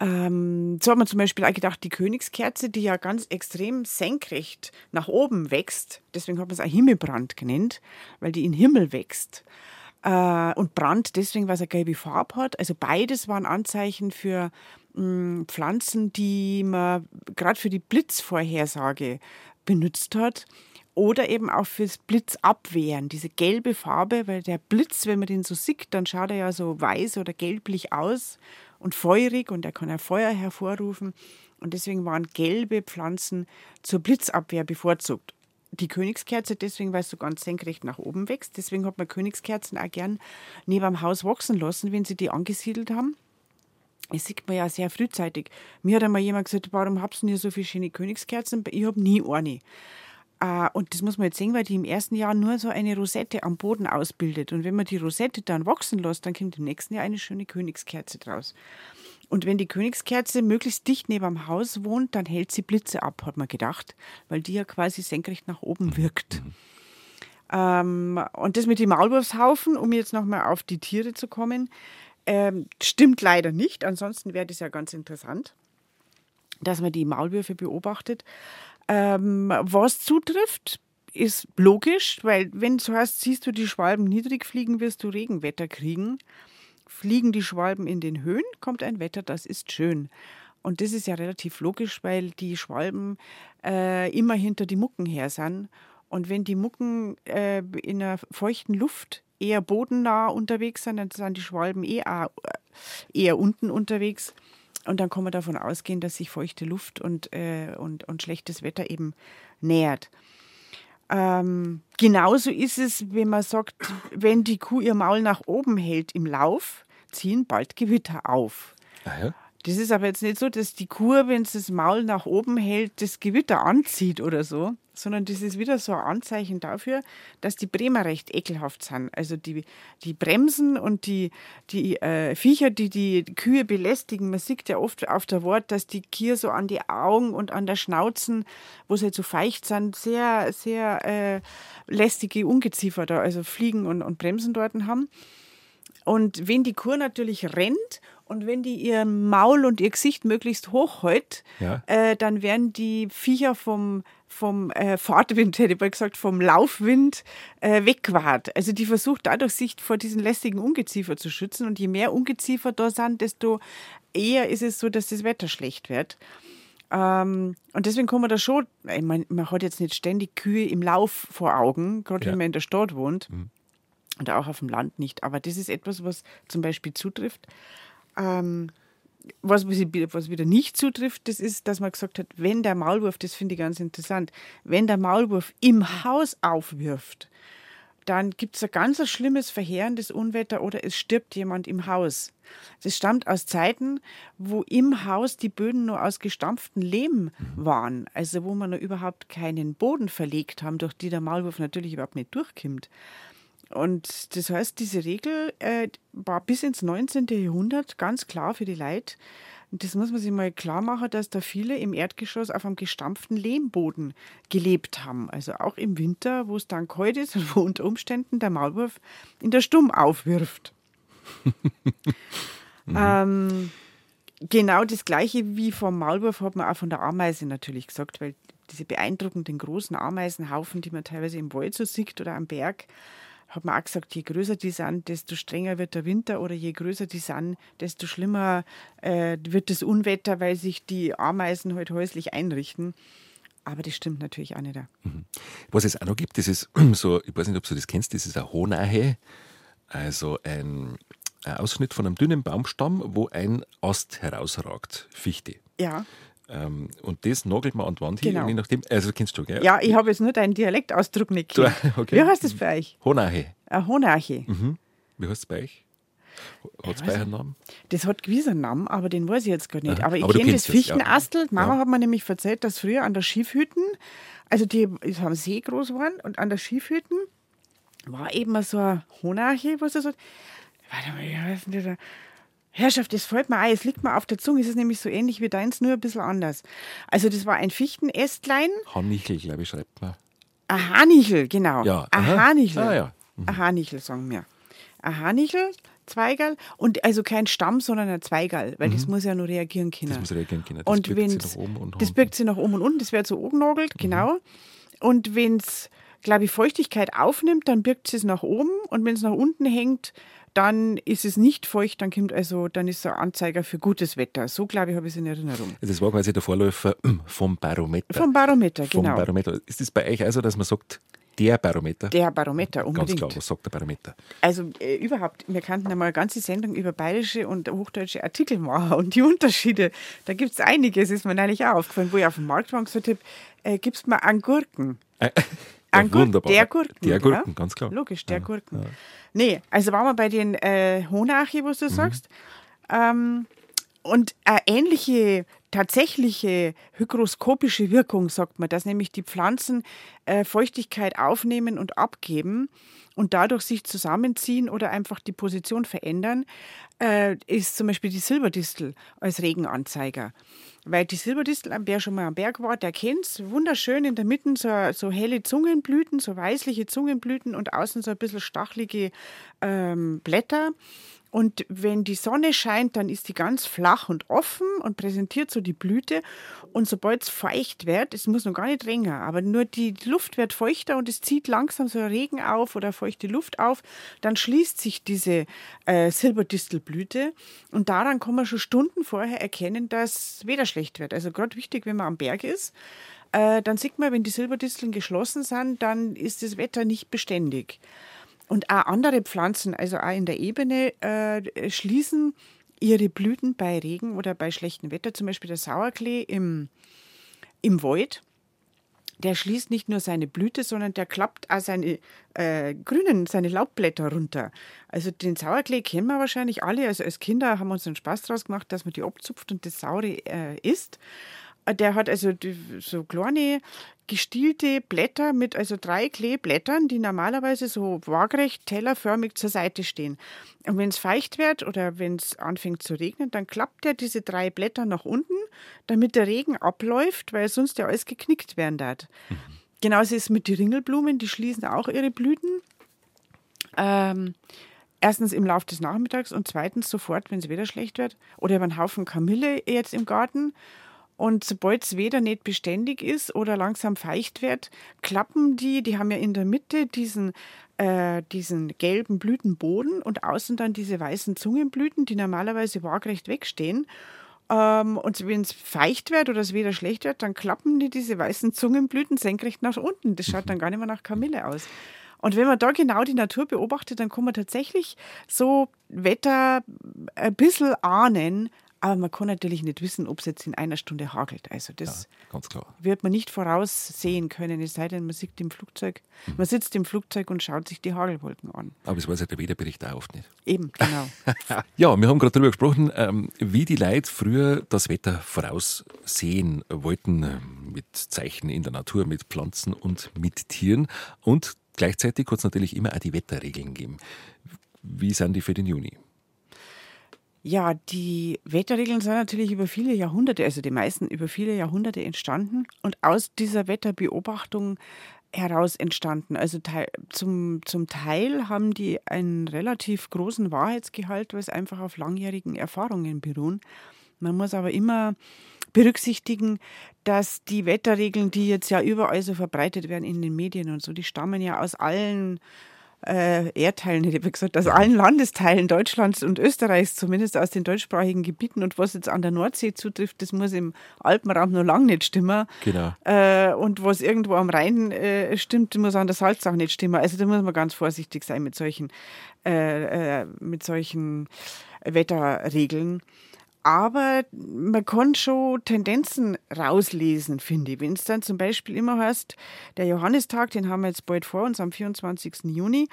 Speaker 3: Ähm, so hat man zum Beispiel auch gedacht, die Königskerze, die ja ganz extrem senkrecht nach oben wächst, deswegen hat man es auch Himmelbrand genannt, weil die in Himmel wächst. Äh, und Brand deswegen, weil es eine gelbe Farbe hat. Also beides waren Anzeichen für Pflanzen, die man gerade für die Blitzvorhersage benutzt hat oder eben auch fürs Blitzabwehren, diese gelbe Farbe, weil der Blitz, wenn man den so sieht, dann schaut er ja so weiß oder gelblich aus und feurig und er kann ja Feuer hervorrufen. Und deswegen waren gelbe Pflanzen zur Blitzabwehr bevorzugt. Die Königskerze deswegen, weil es so ganz senkrecht nach oben wächst. Deswegen hat man Königskerzen auch gern neben dem Haus wachsen lassen, wenn sie die angesiedelt haben. Das sieht man ja sehr frühzeitig. Mir hat einmal jemand gesagt, warum habt ihr so viele schöne Königskerzen? Ich habe nie eine. Äh, und das muss man jetzt sehen, weil die im ersten Jahr nur so eine Rosette am Boden ausbildet. Und wenn man die Rosette dann wachsen lässt, dann kommt im nächsten Jahr eine schöne Königskerze draus. Und wenn die Königskerze möglichst dicht neben dem Haus wohnt, dann hält sie Blitze ab, hat man gedacht, weil die ja quasi senkrecht nach oben mhm. wirkt. Mhm. Ähm, und das mit dem Maulwurfshaufen, um jetzt nochmal auf die Tiere zu kommen, ähm, stimmt leider nicht. Ansonsten wäre das ja ganz interessant, dass man die Maulwürfe beobachtet. Ähm, was zutrifft, ist logisch, weil wenn du heißt, siehst du die Schwalben niedrig fliegen, wirst du Regenwetter kriegen. Fliegen die Schwalben in den Höhen, kommt ein Wetter, das ist schön. Und das ist ja relativ logisch, weil die Schwalben äh, immer hinter die Mucken her sind. Und wenn die Mucken äh, in einer feuchten Luft eher bodennah unterwegs sind, dann sind die Schwalben eher, eher unten unterwegs. Und dann kann man davon ausgehen, dass sich feuchte Luft und, äh, und, und schlechtes Wetter eben nähert. Ähm, genauso ist es, wenn man sagt, wenn die Kuh ihr Maul nach oben hält im Lauf, ziehen bald Gewitter auf.
Speaker 2: Ah, ja?
Speaker 3: Das ist aber jetzt nicht so, dass die Kuh, wenn sie das Maul nach oben hält, das Gewitter anzieht oder so, sondern das ist wieder so ein Anzeichen dafür, dass die Bremer recht ekelhaft sind. Also die, die Bremsen und die, die äh, Viecher, die die Kühe belästigen, man sieht ja oft auf der Wort, dass die Kühe so an die Augen und an der Schnauzen, wo sie halt so feucht sind, sehr, sehr äh, lästige Ungeziefer da, also Fliegen und, und Bremsen dort haben. Und wenn die Kuh natürlich rennt und wenn die ihr Maul und ihr Gesicht möglichst hoch hält,
Speaker 2: Ja.
Speaker 3: äh, dann werden die Viecher vom, vom äh, Fahrtwind, hätte ich mal gesagt, vom Laufwind äh, weggewahrt. Also die versucht dadurch, sich vor diesen lästigen Ungeziefer zu schützen. Und je mehr Ungeziefer da sind, desto eher ist es so, dass das Wetter schlecht wird. Ähm, und deswegen kann man da schon, ich mein, man hat jetzt nicht ständig Kühe im Lauf vor Augen, gerade
Speaker 2: Ja.
Speaker 3: wenn man in der Stadt wohnt. Oder auch auf dem Land nicht. Aber das ist etwas, was zum Beispiel zutrifft. Ähm, was, was wieder nicht zutrifft, das ist, dass man gesagt hat, wenn der Maulwurf, das finde ich ganz interessant, wenn der Maulwurf im Haus aufwirft, dann gibt es ein ganz schlimmes, verheerendes Unwetter oder es stirbt jemand im Haus. Das stammt aus Zeiten, wo im Haus die Böden nur aus gestampftem Lehm waren, also wo man noch überhaupt keinen Boden verlegt haben, durch die der Maulwurf natürlich überhaupt nicht durchkommt. Und das heißt, diese Regel äh, war bis ins 19. Jahrhundert ganz klar für die Leute. Und das muss man sich mal klar machen, dass da viele im Erdgeschoss auf einem gestampften Lehmboden gelebt haben. Also auch im Winter, wo es dann kalt ist und wo unter Umständen der Maulwurf in der Stumm aufwirft. ähm, genau das Gleiche wie vom Maulwurf hat man auch von der Ameise natürlich gesagt, weil diese beeindruckenden großen Ameisenhaufen, die man teilweise im Wald so sieht oder am Berg, hat man auch gesagt, je größer die sind, desto strenger wird der Winter oder je größer die sind, desto schlimmer äh, wird das Unwetter, weil sich die Ameisen halt häuslich einrichten. Aber das stimmt natürlich auch nicht.
Speaker 2: Was es auch noch gibt, das ist so, ich weiß nicht, ob du das kennst, das ist ein Honahe, also ein, ein Ausschnitt von einem dünnen Baumstamm, wo ein Ast herausragt, Fichte.
Speaker 3: Ja,
Speaker 2: Ähm, und das nagelt man an die Wand hin,
Speaker 3: Genau.
Speaker 2: und je nachdem, also kennst du, gell?
Speaker 3: ja ich habe jetzt nur deinen Dialektausdruck nicht
Speaker 2: Du-
Speaker 3: gehört.
Speaker 2: okay.
Speaker 3: Wie heißt das bei euch?
Speaker 2: Honahe.
Speaker 3: Ein Honache.
Speaker 2: Wie heißt es bei euch? Hat es bei euch einen Namen?
Speaker 3: Das hat gewiss einen Namen, aber den weiß ich jetzt gar nicht.
Speaker 2: Aha.
Speaker 3: Aber ich kenne das
Speaker 2: das, ja.
Speaker 3: Fichtenastel. Mama
Speaker 2: Ja.
Speaker 3: hat mir nämlich erzählt, dass früher an der Schiefhütten, also die ist am See groß waren und an der Schiefhütten war eben so ein Honache, was er sagt. Warte mal, wie heißt denn der da? Herrschaft, das fällt mir ein, es liegt mir auf der Zunge, es ist nämlich so ähnlich wie deins, nur ein bisschen anders. Also das war ein Fichtenästlein,
Speaker 2: Hanichel, glaube ich, schreibt man.
Speaker 3: ein Hanichel, genau.
Speaker 2: Ja,
Speaker 3: Ein. Hanichel.
Speaker 2: Ah, ja.
Speaker 3: Ein Hanichel, sagen wir. Ein Hanichel, Zweigerl und also kein Stamm, sondern ein Zweigerl, weil das muss ja nur reagieren können.
Speaker 2: Mhm. Das muss reagieren können. Das
Speaker 3: und
Speaker 2: birgt
Speaker 3: wenn
Speaker 2: sich nach oben und
Speaker 3: das birgt sie nach oben und unten, das wird so angenagelt, genau. Und wenn es, glaube ich, Feuchtigkeit aufnimmt, dann birgt sie es nach oben und wenn es nach unten hängt, dann ist es nicht feucht, dann kommt also, dann ist es ein Anzeiger für gutes Wetter. So, glaube ich, habe ich es in Erinnerung.
Speaker 2: Das war quasi der Vorläufer vom Barometer.
Speaker 3: Vom Barometer,
Speaker 2: Vom
Speaker 3: genau.
Speaker 2: Barometer. Ist das bei euch also, dass man sagt, der Barometer?
Speaker 3: Der Barometer,
Speaker 2: Ganz
Speaker 3: unbedingt.
Speaker 2: klar, was sagt der Barometer?
Speaker 3: Also äh, überhaupt, wir kannten einmal eine ganze Sendung über bayerische und hochdeutsche Artikel machen und die Unterschiede. Da gibt es einiges, ist mir neulich auch aufgefallen, wo ich auf dem Markt war und gesagt habe, äh, gibst mir einen Gurken.
Speaker 2: Ja, wunderbar.
Speaker 3: Der Gurken.
Speaker 2: Der
Speaker 3: genau.
Speaker 2: Gurken, ganz klar.
Speaker 3: Logisch, der Gurken. Nee, also waren wir bei den äh, Honache, was du
Speaker 2: Mhm.
Speaker 3: sagst. Ähm, und eine ähnliche tatsächliche hygroskopische Wirkung, sagt man, dass nämlich die Pflanzen äh, Feuchtigkeit aufnehmen und abgeben und dadurch sich zusammenziehen oder einfach die Position verändern, äh, ist zum Beispiel die Silberdistel als Regenanzeiger. Weil die Silberdistel, wer schon mal am Berg war, der kennt es. Wunderschön in der Mitte so, so helle Zungenblüten, so weißliche Zungenblüten und außen so ein bisschen stachelige ähm, Blätter. Und wenn die Sonne scheint, dann ist die ganz flach und offen und präsentiert so die Blüte. Und sobald es feucht wird, es muss noch gar nicht regnen, aber nur die Luft wird feuchter und es zieht langsam so Regen auf oder feuchte Luft auf, dann schließt sich diese äh, Silberdistelblüte und daran kann man schon Stunden vorher erkennen, dass Wetter schlecht wird. Also gerade wichtig, wenn man am Berg ist, äh, dann sieht man, wenn die Silberdisteln geschlossen sind, dann ist das Wetter nicht beständig. Und auch andere Pflanzen, also auch in der Ebene, äh, schließen ihre Blüten bei Regen oder bei schlechtem Wetter, zum Beispiel der Sauerklee im, im Wald. der schließt nicht nur seine Blüte, sondern der klappt auch seine äh, grünen, seine Laubblätter runter. Also den Sauerklee kennen wir wahrscheinlich alle. Also als Kinder haben wir uns einen Spaß draus gemacht, dass man die abzupft und das Saure äh, isst. Der hat also so kleine gestielte Blätter mit also drei Kleeblättern, die normalerweise so waagrecht tellerförmig zur Seite stehen. Und wenn es feucht wird oder wenn es anfängt zu regnen, dann klappt er diese drei Blätter nach unten, damit der Regen abläuft, weil sonst ja alles geknickt werden darf. Mhm. Genauso ist es mit den Ringelblumen, die schließen auch ihre Blüten. Ähm, erstens im Laufe des Nachmittags und zweitens sofort, wenn es wieder schlecht wird. Oder über einen Haufen Kamille jetzt im Garten. Und sobald es weder nicht beständig ist oder langsam feucht wird, klappen die, die haben ja in der Mitte diesen, äh, diesen gelben Blütenboden und außen dann diese weißen Zungenblüten, die normalerweise waagrecht wegstehen. Ähm, und wenn es feucht wird oder es wieder schlecht wird, dann klappen die diese weißen Zungenblüten senkrecht nach unten. Das schaut dann gar nicht mehr nach Kamille aus. Und wenn man da genau die Natur beobachtet, dann kann man tatsächlich so Wetter ein bisschen ahnen, aber man kann natürlich nicht wissen, ob es jetzt in einer Stunde hagelt. Also das ja, wird man nicht voraussehen können, es sei denn, man sitzt im Flugzeug, mhm. man sitzt im Flugzeug und schaut sich die Hagelwolken an.
Speaker 2: Aber es weiß ja der Wetterbericht auch oft nicht.
Speaker 3: Eben, genau.
Speaker 2: ja, wir haben gerade darüber gesprochen, ähm, wie die Leute früher das Wetter voraussehen wollten, äh, mit Zeichen in der Natur, mit Pflanzen und mit Tieren. Und gleichzeitig hat es natürlich immer auch die Wetterregeln geben. Wie sind die für den Juni?
Speaker 3: Ja, die Wetterregeln sind natürlich über viele Jahrhunderte, also die meisten über viele Jahrhunderte entstanden und aus dieser Wetterbeobachtung heraus entstanden. Also zum, zum Teil haben die einen relativ großen Wahrheitsgehalt, weil es einfach auf langjährigen Erfahrungen beruhen. Man muss aber immer berücksichtigen, dass die Wetterregeln, die jetzt ja überall so verbreitet werden in den Medien und so, die stammen ja aus allen äh, Erdteilen, hätte ich gesagt, aus allen Landesteilen Deutschlands und Österreichs, zumindest aus den deutschsprachigen Gebieten. Und was jetzt an der Nordsee zutrifft, das muss im Alpenraum noch lange nicht stimmen.
Speaker 2: Genau.
Speaker 3: Äh, und was irgendwo am Rhein äh, stimmt, muss an der Salz auch nicht stimmen. Also da muss man ganz vorsichtig sein mit solchen, äh, äh, mit solchen Wetterregeln. Aber man kann schon Tendenzen rauslesen, finde ich. Wenn es dann zum Beispiel immer heißt, der Johannistag, den haben wir jetzt bald vor uns am 24. Juni,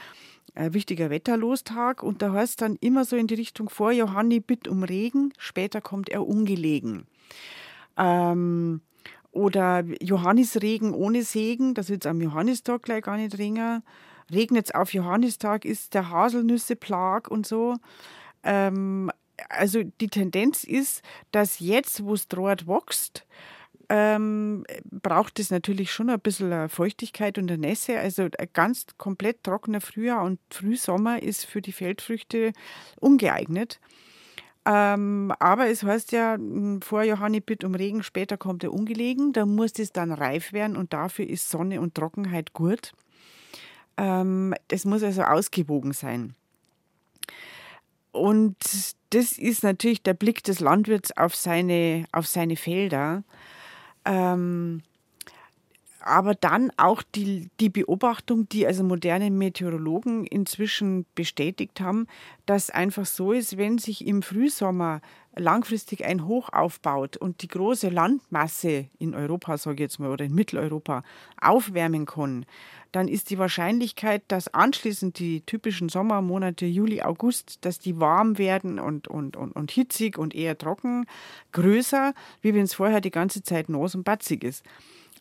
Speaker 3: ein wichtiger Wetterlostag. Und da heißt dann immer so in die Richtung vor, Johanni bitt um Regen, später kommt er ungelegen. Ähm, oder Johannisregen ohne Segen, das wird am Johannistag gleich gar nicht regnen. Regnet es auf Johannistag, ist der Haselnüsse Plag und so. Ähm, also die Tendenz ist, dass jetzt, wo es dort wächst, ähm, braucht es natürlich schon ein bisschen Feuchtigkeit und Nässe. Also ein ganz komplett trockener Frühjahr und Frühsommer ist für die Feldfrüchte ungeeignet. Ähm, aber es heißt ja, hm, vor Johanni bitt um Regen, später kommt er ungelegen. Da muss es dann reif werden und dafür ist Sonne und Trockenheit gut. Ähm, das muss also ausgewogen sein. Und das ist natürlich der Blick des Landwirts auf seine, auf seine Felder. Ähm, aber dann auch die, die Beobachtung, die also moderne Meteorologen inzwischen bestätigt haben, dass einfach so ist, wenn sich im Frühsommer langfristig ein Hoch aufbaut und die große Landmasse in Europa, sage ich jetzt mal, oder in Mitteleuropa aufwärmen kann, dann ist die Wahrscheinlichkeit, dass anschließend die typischen Sommermonate Juli, August, dass die warm werden und, und, und, und hitzig und eher trocken, größer, wie wenn es vorher die ganze Zeit nass und batzig ist.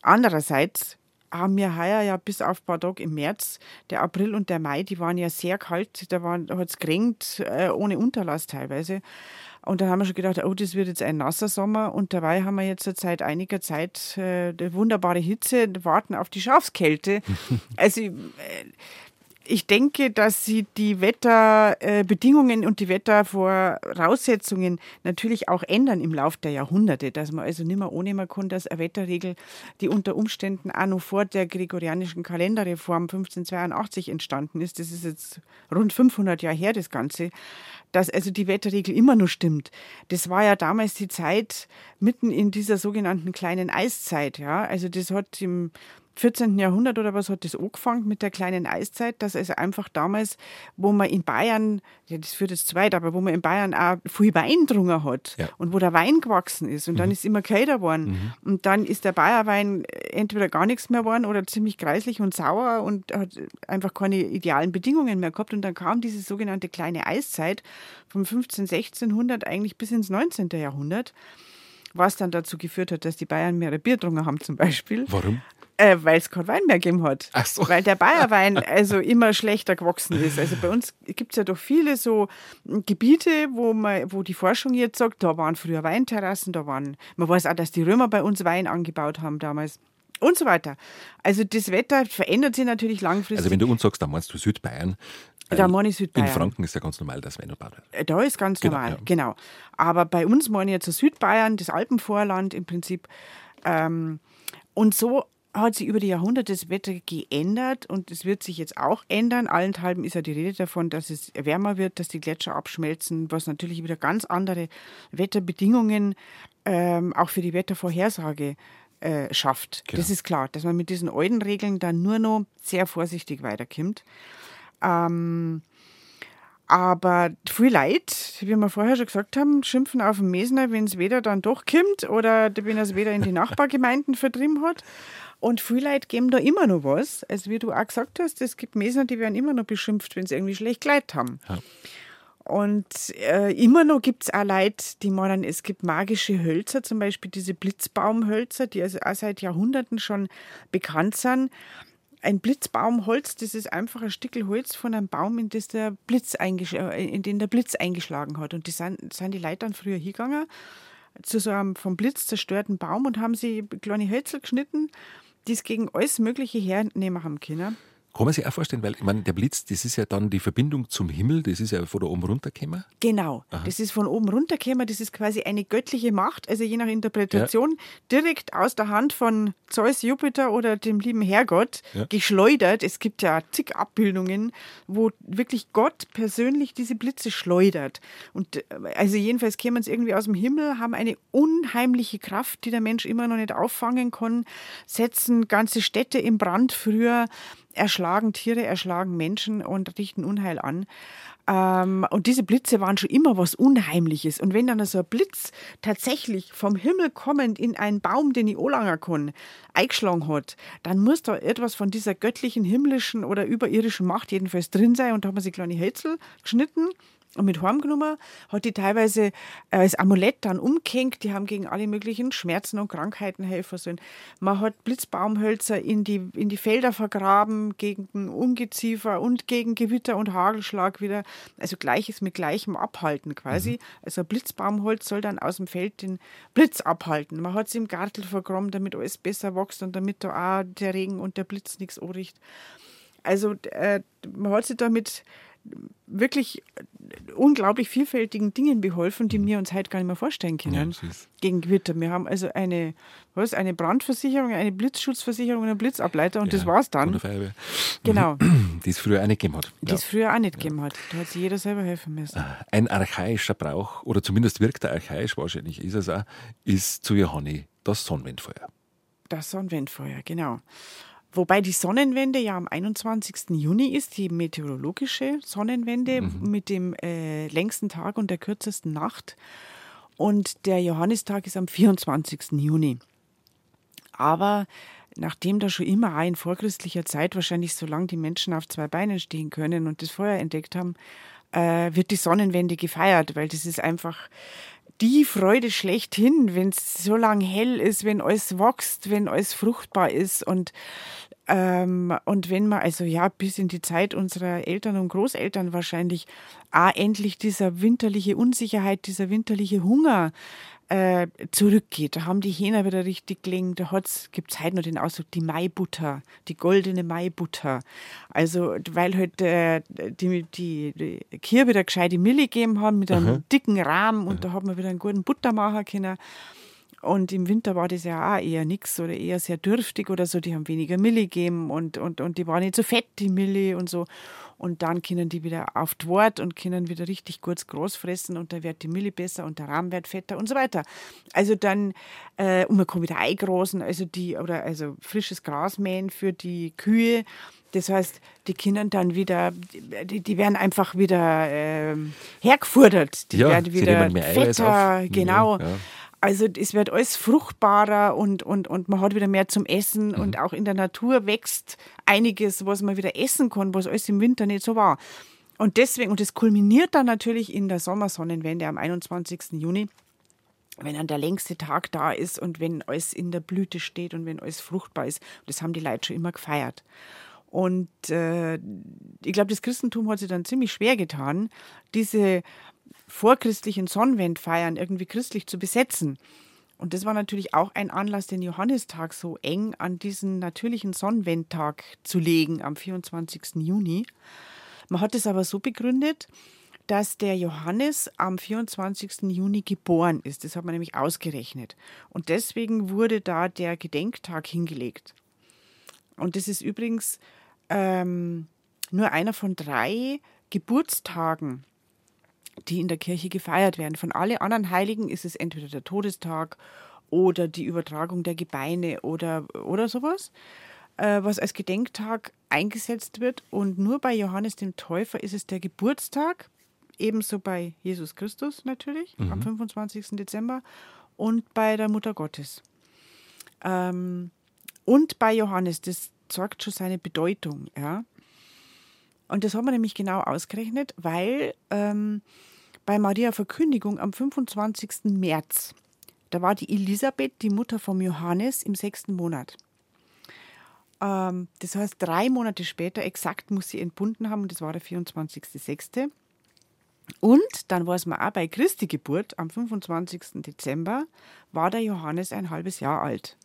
Speaker 3: Andererseits haben wir heuer ja bis auf ein paar Tage im März, der April und der Mai, die waren ja sehr kalt, da, hat es geregnet, äh, ohne Unterlass teilweise. Und dann haben wir schon gedacht, oh, das wird jetzt ein nasser Sommer. Und dabei haben wir jetzt seit einiger Zeit äh, die wunderbare Hitze, warten auf die Schafskälte. also äh, ich denke, dass sie die Wetterbedingungen und die Wettervoraussetzungen natürlich auch ändern im Laufe der Jahrhunderte, dass man also nicht mehr ohne kann, dass eine Wetterregel, die unter Umständen auch noch vor der gregorianischen Kalenderreform 1582 entstanden ist, das ist jetzt rund 500 Jahre her, das Ganze, dass also die Wetterregel immer noch stimmt. Das war ja damals die Zeit mitten in dieser sogenannten kleinen Eiszeit, ja. Also das hat im 14. Jahrhundert oder was hat das angefangen mit der kleinen Eiszeit, dass also einfach damals, wo man in Bayern, ja, das führt jetzt zu weit, aber wo man in Bayern auch viel Wein drungen hat ja. und wo der Wein gewachsen ist und mhm. dann ist immer kälter geworden mhm. und dann ist der Bayerwein entweder gar nichts mehr waren oder ziemlich kreislich und sauer und hat einfach keine idealen Bedingungen mehr gehabt. Und dann kam diese sogenannte kleine Eiszeit vom 15, 1600 eigentlich bis ins 19. Jahrhundert was dann dazu geführt hat, dass die Bayern mehrere Bier getrunken haben zum Beispiel.
Speaker 2: Warum?
Speaker 3: Äh, Weil es keinen Wein mehr gegeben hat.
Speaker 2: Ach so.
Speaker 3: Weil der Bayerwein also immer schlechter gewachsen ist. Also bei uns gibt es ja doch viele so Gebiete, wo, man, wo die Forschung jetzt sagt, da waren früher Weinterrassen, da waren, man weiß auch, dass die Römer bei uns Wein angebaut haben damals und so weiter. Also das Wetter verändert sich natürlich langfristig.
Speaker 2: Also wenn du uns sagst, dann meinst du Südbayern.
Speaker 3: Da meine ich Südbayern.
Speaker 2: In Franken ist ja ganz normal, dass angebaut wird.
Speaker 3: Da ist ganz
Speaker 2: Genau,
Speaker 3: normal,
Speaker 2: ja.
Speaker 3: genau. Aber bei uns meine ich jetzt Südbayern, das Alpenvorland im Prinzip. Ähm, und so hat sich über die Jahrhunderte das Wetter geändert und es wird sich jetzt auch ändern. Allenthalben ist ja die Rede davon, dass es wärmer wird, dass die Gletscher abschmelzen, was natürlich wieder ganz andere Wetterbedingungen ähm, auch für die Wettervorhersage äh, schafft.
Speaker 2: Genau.
Speaker 3: Das ist klar, dass man mit diesen alten Regeln dann nur noch sehr vorsichtig weiterkommt. Ähm, aber viel Leute, wie wir vorher schon gesagt haben, schimpfen auf den Mesner, wenn es weder dann doch kommt oder wenn er es weder in die Nachbargemeinden vertrieben hat. Und viel Leute geben da immer noch was. Also wie du auch gesagt hast, es gibt Mesner, die werden immer noch beschimpft, wenn sie irgendwie schlecht geleitet haben.
Speaker 2: Ja.
Speaker 3: Und äh, immer noch gibt es auch Leute, die meinen, es gibt magische Hölzer, zum Beispiel diese Blitzbaumhölzer, die also auch seit Jahrhunderten schon bekannt sind. Ein Blitzbaumholz, das ist einfach ein Stückel Holz von einem Baum, in, das der Blitz äh, in den der Blitz eingeschlagen hat. Und die sind, sind die Leute dann früher hingegangen zu so einem vom Blitz zerstörten Baum und haben sie kleine Hölzer geschnitten, die es gegen alles Mögliche hernehmen haben können.
Speaker 2: Kann man sich auch vorstellen, weil ich meine, der Blitz, das ist ja dann die Verbindung zum Himmel, das ist ja von da oben runtergekommen.
Speaker 3: Genau, das ist von oben runtergekommen, das ist quasi eine göttliche Macht, also je nach Interpretation direkt aus der Hand von Zeus, Jupiter oder dem lieben Herrgott
Speaker 2: Ja.
Speaker 3: geschleudert. Es gibt ja zig Abbildungen, wo wirklich Gott persönlich diese Blitze schleudert. Und äh, also jedenfalls kämen sie irgendwie aus dem Himmel, haben eine unheimliche Kraft, die der Mensch immer noch nicht auffangen kann, setzen ganze Städte in Brand früher, erschlagen Tiere, erschlagen Menschen und richten Unheil an. Ähm, und diese Blitze waren schon immer was Unheimliches. Und wenn dann so ein Blitz tatsächlich vom Himmel kommend in einen Baum, den ich anlangen kann, eingeschlagen hat, dann muss da etwas von dieser göttlichen, himmlischen oder überirdischen Macht jedenfalls drin sein. Und da hat man sich kleine Hölzel geschnitten mit heimgenommen, hat die teilweise äh, als Amulett dann umgehängt. Die haben gegen alle möglichen Schmerzen und Krankheiten helfen sollen. Man hat Blitzbaumhölzer in die, in die Felder vergraben gegen Ungeziefer und gegen Gewitter und Hagelschlag wieder. Also Gleiches mit Gleichem abhalten quasi. Also ein Blitzbaumholz soll dann aus dem Feld den Blitz abhalten. Man hat es im Gartel vergraben, damit alles besser wächst und damit da auch der Regen und der Blitz nichts anrichtet. Also äh, man hat sich damit wirklich unglaublich vielfältigen Dingen beholfen, die wir uns heute gar nicht mehr vorstellen können.
Speaker 2: Ja, das
Speaker 3: gegen Gewitter. Wir haben also eine, was, eine Brandversicherung, eine Blitzschutzversicherung und einen Blitzableiter und das
Speaker 2: Ja,
Speaker 3: war's
Speaker 2: Von
Speaker 3: dann. Genau,
Speaker 2: Die es früher auch nicht gegeben hat.
Speaker 3: die es früher auch nicht gegeben hat. Da hat sich jeder selber helfen müssen.
Speaker 2: Ein archaischer Brauch, oder zumindest wirkt er archaisch, wahrscheinlich ist es auch, ist zu Johanni das Sonnenwendfeuer.
Speaker 3: Das Sonnenwendfeuer, genau. Wobei die Sonnenwende ja am 21. Juni ist, die meteorologische Sonnenwende mit dem äh, längsten Tag und der kürzesten Nacht. Und der Johannistag ist am 24. Juni. Aber nachdem da schon immer in vorchristlicher Zeit wahrscheinlich so lange die Menschen auf zwei Beinen stehen können und das Feuer entdeckt haben, äh, wird die Sonnenwende gefeiert, weil das ist einfach die Freude schlechthin, wenn es so lang hell ist, wenn alles wächst, wenn alles fruchtbar ist und ähm, und wenn man also ja bis in die Zeit unserer Eltern und Großeltern wahrscheinlich auch endlich dieser winterliche Unsicherheit, dieser winterliche Hunger äh, zurückgeht. Da haben die Hähner wieder richtig gelingen. Da gibt es heute noch den Ausdruck, die Maibutter, die goldene Maibutter. Also, weil halt äh, die, die, die Kühe wieder gescheite Milch gegeben haben mit einem dicken Rahmen und da hat man wieder einen guten Butter machen können. Und im Winter war das ja auch eher nix oder eher sehr dürftig oder so. Die haben weniger Milch gegeben und, und, und die waren nicht so fett, die Milch und so. Und dann können die wieder auf die Wort und können wieder richtig kurz groß fressen und dann wird die Milch besser und der Rahmen wird fetter und so weiter. Also dann, äh, und man kann wieder eingroßen, also die, oder also frisches Gras mähen für die Kühe. Das heißt, die können dann wieder, die, die werden einfach wieder ähm, hergefordert. Die
Speaker 2: Ja,
Speaker 3: werden wieder fetter,
Speaker 2: auf.
Speaker 3: genau.
Speaker 2: Ja.
Speaker 3: Also es wird alles fruchtbarer und, und, und man hat wieder mehr zum Essen mhm. und auch in der Natur wächst einiges, was man wieder essen kann, was alles im Winter nicht so war. Und deswegen, und das kulminiert dann natürlich in der Sommersonnenwende am 21. Juni, wenn dann der längste Tag da ist und wenn alles in der Blüte steht und wenn alles fruchtbar ist. Das haben die Leute schon immer gefeiert. Und äh, ich glaube, das Christentum hat sich dann ziemlich schwer getan, diese vorchristlichen Sonnenwendfeiern irgendwie christlich zu besetzen. Und das war natürlich auch ein Anlass, den Johannistag so eng an diesen natürlichen Sonnenwendtag zu legen, am 24. Juni. Man hat es aber so begründet, dass der Johannes am 24. Juni geboren ist. Das hat man nämlich ausgerechnet. Und deswegen wurde da der Gedenktag hingelegt. Und das ist übrigens ähm, nur einer von drei Geburtstagen, die in der Kirche gefeiert werden. Von allen anderen Heiligen ist es entweder der Todestag oder die Übertragung der Gebeine oder, oder sowas, äh, was als Gedenktag eingesetzt wird. Und nur bei Johannes dem Täufer ist es der Geburtstag, ebenso bei Jesus Christus natürlich, mhm. am 25. Dezember und bei der Mutter Gottes. Ähm, und bei Johannes, das zeigt schon seine Bedeutung. Ja. Und das haben wir nämlich genau ausgerechnet, weil ähm, bei Maria Verkündigung am 25. März, da war die Elisabeth, die Mutter vom Johannes, im sechsten Monat. Ähm, das heißt, drei Monate später exakt muss sie entbunden haben und das war der 24.06. Und dann war es mal auch bei Christi Geburt am 25. Dezember, war der Johannes ein halbes Jahr alt.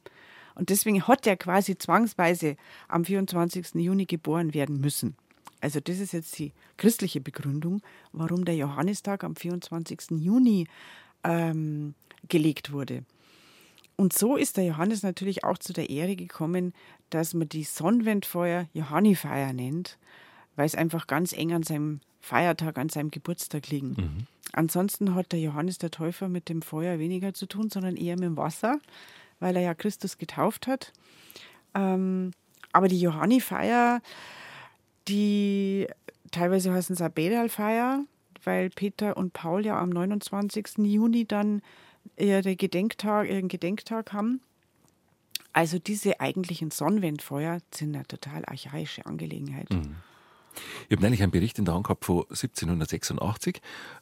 Speaker 3: Und deswegen hat er quasi zwangsweise am 24. Juni geboren werden müssen. Also das ist jetzt die christliche Begründung, warum der Johannistag am 24. Juni ähm, gelegt wurde. Und so ist der Johannes natürlich auch zu der Ehre gekommen, dass man die Sonnenwendfeuer Johannifeier nennt, weil es einfach ganz eng an seinem Feiertag, an seinem Geburtstag liegen. Mhm. Ansonsten hat der Johannes der Täufer mit dem Feuer weniger zu tun, sondern eher mit dem Wasser, weil er ja Christus getauft hat. Ähm, aber die Johannifeier, die teilweise heißen es auch Bedalfeier, weil Peter und Paul ja am 29. Juni dann ihre Gedenktag, ihren Gedenktag haben. Also diese eigentlichen Sonnenwendfeuer sind eine total archaische Angelegenheit.
Speaker 2: Mhm. Ich habe neulich einen Bericht in der Hand gehabt von 1786.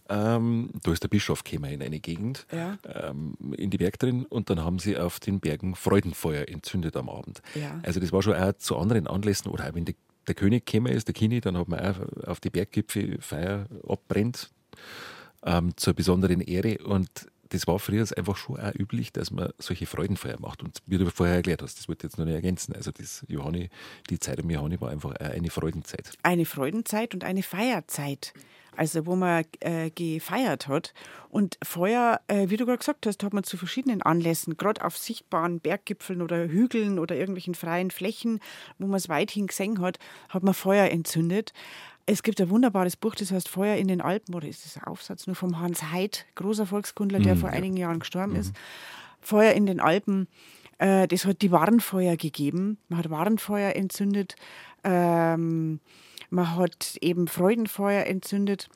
Speaker 2: Ähm, da ist der Bischof gekommen in eine Gegend, ja. ähm, in die Berg drin, und dann haben sie auf den Bergen Freudenfeuer entzündet am Abend. Ja. Also das war schon auch zu anderen Anlässen, oder auch wenn die, der König gekommen ist, der Kini, dann hat man auch auf die Berggipfel Feuer abbrennt, ähm, zur besonderen Ehre. Und das war früher einfach schon auch üblich, dass man solche Freudenfeier macht. Und wie du vorher erklärt hast, das wollte ich jetzt noch nicht ergänzen. Also das Johanni, die Zeit um Johanni war einfach eine Freudenzeit.
Speaker 3: Eine Freudenzeit und eine Feierzeit. Also wo man äh, gefeiert hat. Und Feuer, äh, wie du gerade gesagt hast, hat man zu verschiedenen Anlässen, gerade auf sichtbaren Berggipfeln oder Hügeln oder irgendwelchen freien Flächen, wo man es weithin gesehen hat, hat man Feuer entzündet. Es gibt ein wunderbares Buch, das heißt Feuer in den Alpen, oder ist das ein Aufsatz nur vom Hans Heid, großer Volkskundler, der mhm, vor einigen Jahren gestorben mhm. ist. Feuer in den Alpen, äh, das hat die Warnfeuer gegeben. Man hat Warnfeuer entzündet, ähm, man hat eben Freudenfeuer entzündet.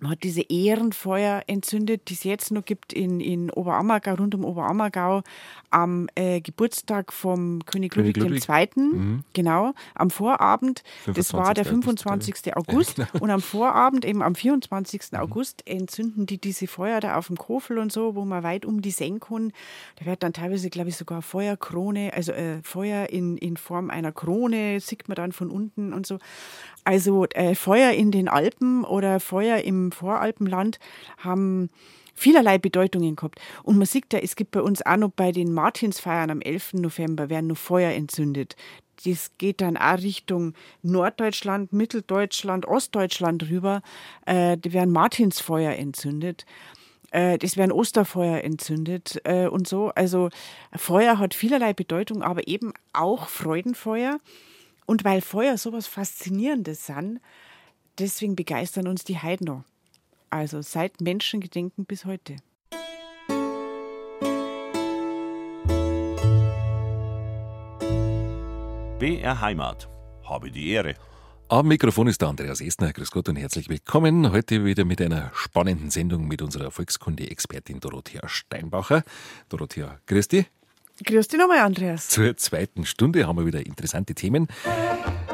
Speaker 3: Man hat diese Ehrenfeuer entzündet, die es jetzt noch gibt in, in Oberammergau, rund um Oberammergau, am äh, Geburtstag vom König Ludwig, Ludwig. II. Mhm. Genau, am Vorabend. Das war der 25. August. Ja, genau. Und am Vorabend, eben am 24. Mhm. August, entzünden die diese Feuer da auf dem Kofel und so, wo man weit um die Senken. Da wird dann teilweise, glaube ich, sogar Feuerkrone, also äh, Feuer in, in Form einer Krone, sieht man dann von unten und so. Also äh, Feuer in den Alpen oder Feuer im Voralpenland haben vielerlei Bedeutungen gehabt. Und man sieht ja, es gibt bei uns auch noch bei den Martinsfeiern am 11. November, werden noch Feuer entzündet. Das geht dann auch Richtung Norddeutschland, Mitteldeutschland, Ostdeutschland rüber. Äh, da werden Martinsfeuer entzündet. Äh, das werden Osterfeuer entzündet äh, und so. Also Feuer hat vielerlei Bedeutung, aber eben auch Freudenfeuer. Und weil Feuer sowas Faszinierendes sind, deswegen begeistern uns die Heiden Also seit Menschengedenken bis heute.
Speaker 1: BR Heimat. Habe die Ehre.
Speaker 2: Am Mikrofon ist der Andreas Estner. Grüß Gott und herzlich willkommen. Heute wieder mit einer spannenden Sendung mit unserer Volkskunde-Expertin Dorothea Steinbacher. Dorothea, grüß dich.
Speaker 3: Grüß dich nochmal, Andreas.
Speaker 2: Zur zweiten Stunde haben wir wieder interessante Themen.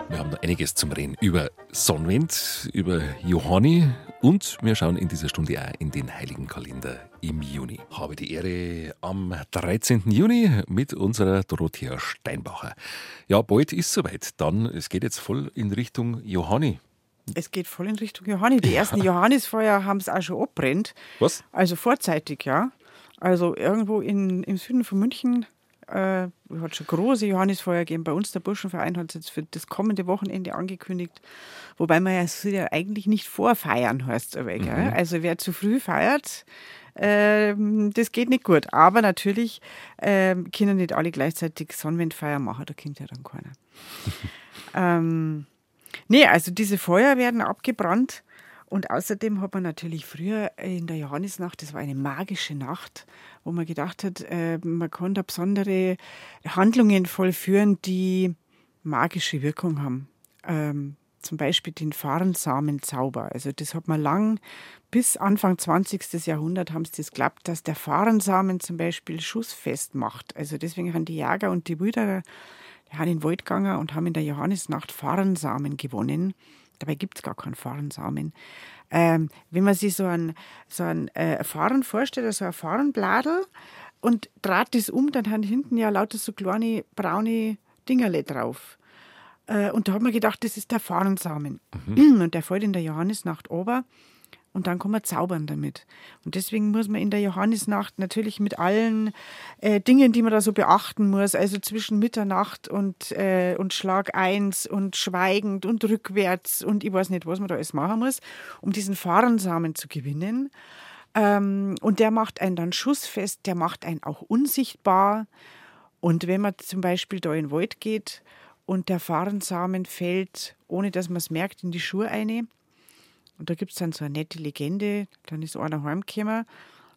Speaker 2: Wir haben da einiges zum Reden über Sonnenwind, über Johanni und wir schauen in dieser Stunde auch in den Heiligen Kalender im Juni. Habe die Ehre am 13. Juni mit unserer Dorothea Steinbacher. Ja, bald ist soweit. Dann, es geht jetzt voll in Richtung Johanni.
Speaker 3: Es geht voll in Richtung Johanni. Die ersten ja. Johannisfeuer haben es auch schon abbrennt.
Speaker 2: Was?
Speaker 3: Also vorzeitig, ja. Also irgendwo in, im Süden von München äh, hat schon große Johannisfeuer gegeben. Bei uns der Burschenverein hat es jetzt für das kommende Wochenende angekündigt. Wobei man ja, ja eigentlich nicht vorfeiern heißt. Aber, mhm. Also wer zu früh feiert, äh, das geht nicht gut. Aber natürlich äh, können nicht alle gleichzeitig Sonnenwindfeier machen. Da kommt ja dann keiner. ähm, nee, also diese Feuer werden abgebrannt. Und außerdem hat man natürlich früher in der Johannisnacht, das war eine magische Nacht, wo man gedacht hat, äh, man konnte besondere Handlungen vollführen, die magische Wirkung haben. Ähm, zum Beispiel den Fahrensamenzauber. Also das hat man lang, bis Anfang 20. Jahrhundert haben sie das geglaubt, dass der Fahrensamen zum Beispiel schussfest macht. Also deswegen haben die Jäger und die Wilderer, die haben in den Wald gegangen und haben in der Johannisnacht Fahrensamen gewonnen. Dabei gibt es gar keinen Fahrensamen. Ähm, wenn man sich so einen, so einen äh, Fahren vorstellt, also ein Fahrenbladel und dreht das um, dann haben hinten ja lauter so kleine braune Dingerle drauf. Äh, und da hat man gedacht, das ist der Fahrensamen. Mhm. Und der fällt in der Johannisnacht ober und dann kann man zaubern damit. Und deswegen muss man in der Johannisnacht natürlich mit allen äh, Dingen, die man da so beachten muss, also zwischen Mitternacht und, äh, und Schlag eins und schweigend und rückwärts und ich weiß nicht, was man da alles machen muss, um diesen Fahrensamen zu gewinnen. Ähm, und der macht einen dann schussfest, der macht einen auch unsichtbar. Und wenn man zum Beispiel da in den Wald geht und der Fahrensamen fällt, ohne dass man es merkt, in die Schuhe eine, und da gibt es dann so eine nette Legende. Dann ist einer heimgekommen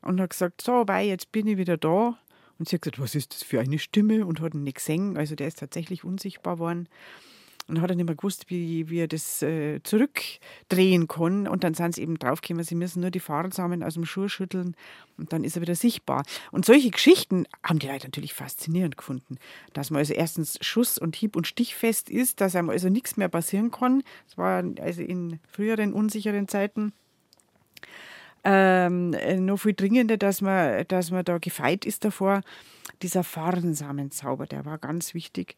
Speaker 3: und hat gesagt, so, weil jetzt bin ich wieder da. Und sie hat gesagt, was ist das für eine Stimme? Und hat ihn nicht gesehen. Also der ist tatsächlich unsichtbar geworden und hat er nicht mehr gewusst, wie, wie er das äh, zurückdrehen kann. Und dann sind sie eben draufgekommen, sie müssen nur die Fahrradsamen aus dem Schuh schütteln und dann ist er wieder sichtbar. Und solche Geschichten haben die Leute natürlich faszinierend gefunden. Dass man also erstens Schuss- und Hieb- und Stichfest ist, dass einem also nichts mehr passieren kann. Das war also in früheren, unsicheren Zeiten. Ähm, noch viel dringender, dass man, dass man da gefeit ist davor. Dieser Farnsamenzauber, der war ganz wichtig.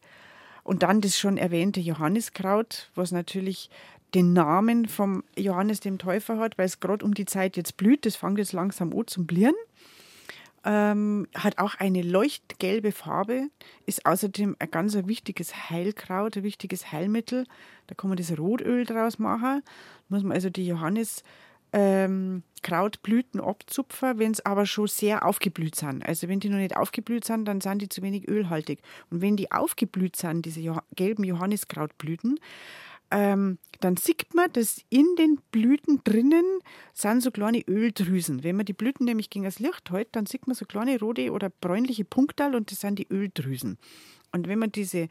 Speaker 3: Und dann das schon erwähnte Johanniskraut, was natürlich den Namen vom Johannes dem Täufer hat, weil es gerade um die Zeit jetzt blüht. Das fängt jetzt langsam an zum Blieren. Ähm, hat auch eine leuchtgelbe Farbe, ist außerdem ein ganz wichtiges Heilkraut, ein wichtiges Heilmittel. Da kann man das Rotöl draus machen. Muss man also die Johannis ähm, Krautblüten abzupfen, wenn es aber schon sehr aufgeblüht sind. Also wenn die noch nicht aufgeblüht sind, dann sind die zu wenig ölhaltig. Und wenn die aufgeblüht sind, diese jo gelben Johanniskrautblüten, ähm, dann sieht man, dass in den Blüten drinnen sind so kleine Öldrüsen. Wenn man die Blüten nämlich gegen das Licht hält, dann sieht man so kleine rote oder bräunliche Punkte und das sind die Öldrüsen. Und wenn man diese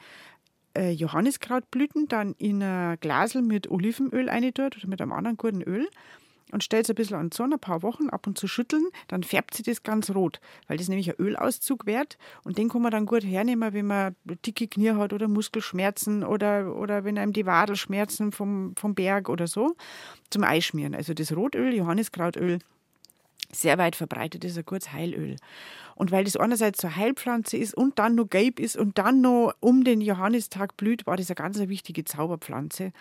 Speaker 3: äh, Johanniskrautblüten dann in ein Glasel mit Olivenöl reintut oder mit einem anderen guten Öl, und stellt es ein bisschen an Sonne, ein paar Wochen ab und zu schütteln, dann färbt sie das ganz rot, weil das nämlich ein Ölauszug wird und den kann man dann gut hernehmen, wenn man dicke Knie hat oder Muskelschmerzen oder, oder wenn einem die Wadel schmerzen vom, vom Berg oder so, zum Eischmieren. Also das Rotöl, Johanniskrautöl, sehr weit verbreitet ist ein gutes Heilöl. Und weil das einerseits so Heilpflanze ist und dann noch gelb ist und dann noch um den Johannistag blüht, war das eine ganz wichtige Zauberpflanze,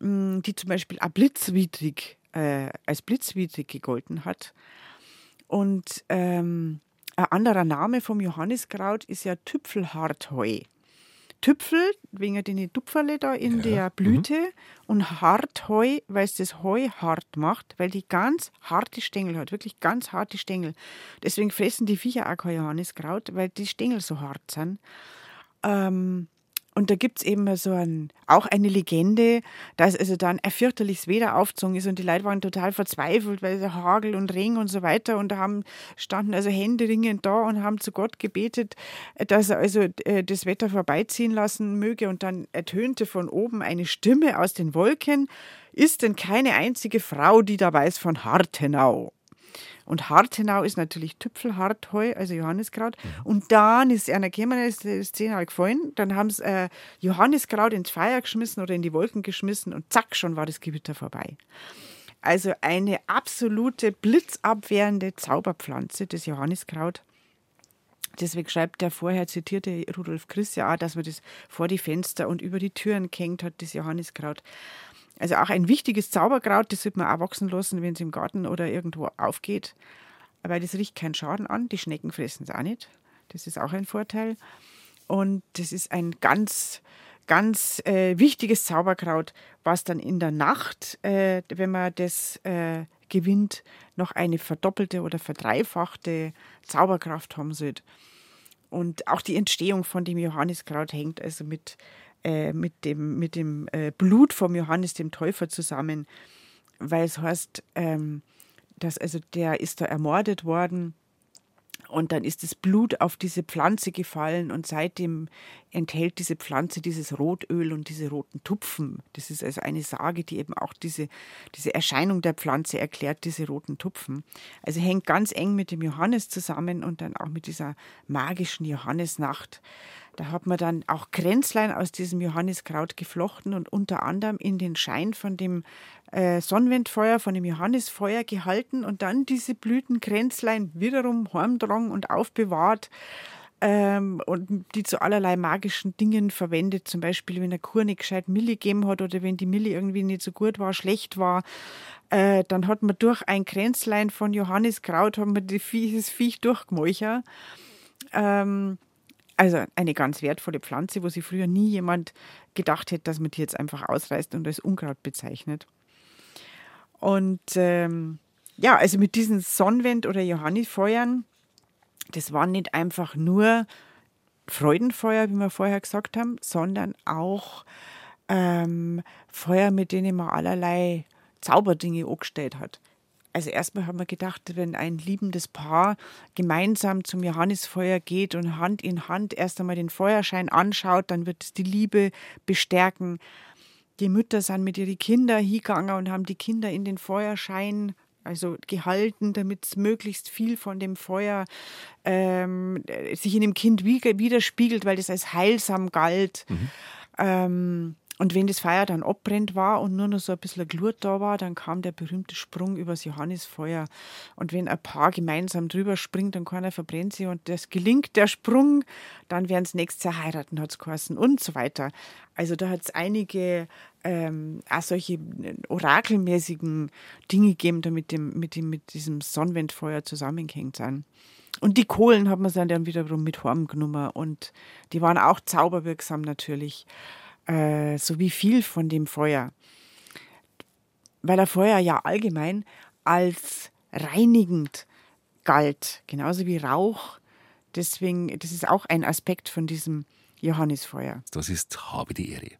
Speaker 3: mm, die zum Beispiel auch blitzwidrig äh, als blitzwidrig gegolten hat. Und ähm, ein anderer Name vom Johanniskraut ist ja Tüpfelhartheu. Tüpfel, wegen den Tupferle da in ja. der Blüte mhm. und Hartheu, weil es das Heu hart macht, weil die ganz harte Stängel hat, wirklich ganz harte Stängel. Deswegen fressen die Viecher auch kein Johanniskraut, weil die Stängel so hart sind. Ähm, Und da gibt es eben so ein, auch eine Legende, dass also dann ein fürchterliches Wetter aufgezogen ist und die Leute waren total verzweifelt, weil der Hagel und Regen und so weiter und da haben, standen also händeringend da und haben zu Gott gebetet, dass er also äh, das Wetter vorbeiziehen lassen möge und dann ertönte von oben eine Stimme aus den Wolken, ist denn keine einzige Frau, die da weiß von Hartenau? Und Hartenau ist natürlich Tüpfelhartheu, also Johanniskraut. Mhm. Und dann ist einer gekommen, ist die Szene halt gefallen. Dann haben sie äh, Johanniskraut ins Feuer geschmissen oder in die Wolken geschmissen und zack, schon war das Gewitter vorbei. Also eine absolute blitzabwehrende Zauberpflanze, das Johanniskraut. Deswegen schreibt der vorher zitierte Rudolf Chris ja auch, dass man das vor die Fenster und über die Türen gehängt hat, das Johanniskraut. Also auch ein wichtiges Zauberkraut, das sollte man auch wachsen lassen, wenn es im Garten oder irgendwo aufgeht. Weil das riecht keinen Schaden an. Die Schnecken fressen es auch nicht. Das ist auch ein Vorteil. Und das ist ein ganz, ganz äh, wichtiges Zauberkraut, was dann in der Nacht, äh, wenn man das äh, gewinnt, noch eine verdoppelte oder verdreifachte Zauberkraft haben sollte. Und auch die Entstehung von dem Johanniskraut hängt also mit äh, mit dem, mit dem äh, Blut vom Johannes dem Täufer zusammen, weil es heißt, ähm, dass also der ist da ermordet worden und dann ist das Blut auf diese Pflanze gefallen und seitdem enthält diese Pflanze dieses Rotöl und diese roten Tupfen. Das ist also eine Sage, die eben auch diese, diese Erscheinung der Pflanze erklärt, diese roten Tupfen. Also hängt ganz eng mit dem Johannes zusammen und dann auch mit dieser magischen Johannesnacht. Da hat man dann auch Kränzlein aus diesem Johanniskraut geflochten und unter anderem in den Schein von dem äh, Sonnenwendfeuer, von dem Johannisfeuer gehalten und dann diese Blütenkränzlein wiederum heimdrang und aufbewahrt ähm, und die zu allerlei magischen Dingen verwendet. Zum Beispiel, wenn der Kur nicht gescheit Milli gegeben hat oder wenn die Milli irgendwie nicht so gut war, schlecht war, äh, dann hat man durch ein Kränzlein von Johanniskraut die Viech, das Viech durchgemäuchert. Ähm, also eine ganz wertvolle Pflanze, wo sich früher nie jemand gedacht hätte, dass man die jetzt einfach ausreißt und als Unkraut bezeichnet. Und ähm, ja, also mit diesen Sonnenwend- oder Johannifeuern, das waren nicht einfach nur Freudenfeuer, wie wir vorher gesagt haben, sondern auch ähm, Feuer, mit denen man allerlei Zauberdinge angestellt hat. Also erstmal haben wir gedacht, wenn ein liebendes Paar gemeinsam zum Johannisfeuer geht und Hand in Hand erst einmal den Feuerschein anschaut, dann wird es die Liebe bestärken. Die Mütter sind mit ihren Kindern hingegangen und haben die Kinder in den Feuerschein also gehalten, damit es möglichst viel von dem Feuer ähm, sich in dem Kind widerspiegelt, weil das als heilsam galt. Mhm. Ähm, und wenn das Feuer dann abbrennt war und nur noch so ein bisschen Glut da war, dann kam der berühmte Sprung übers Johannisfeuer. Und wenn ein Paar gemeinsam drüber springt, dann keiner verbrennt sie und das gelingt der Sprung, dann werden sie nächstes Jahr heiraten, hat es geheißen und so weiter. Also da hat es einige ähm, auch solche orakelmäßigen Dinge gegeben, damit dem, mit, dem, mit diesem Sonnenwendfeuer zusammengehängt sind. Und die Kohlen hat man dann wiederum mit Horn genommen und die waren auch zauberwirksam natürlich äh, so wie viel von dem Feuer. Weil der Feuer ja allgemein als reinigend galt, genauso wie Rauch. Deswegen, das ist auch ein Aspekt von diesem Johannisfeuer.
Speaker 2: Das ist Habe die Ehre.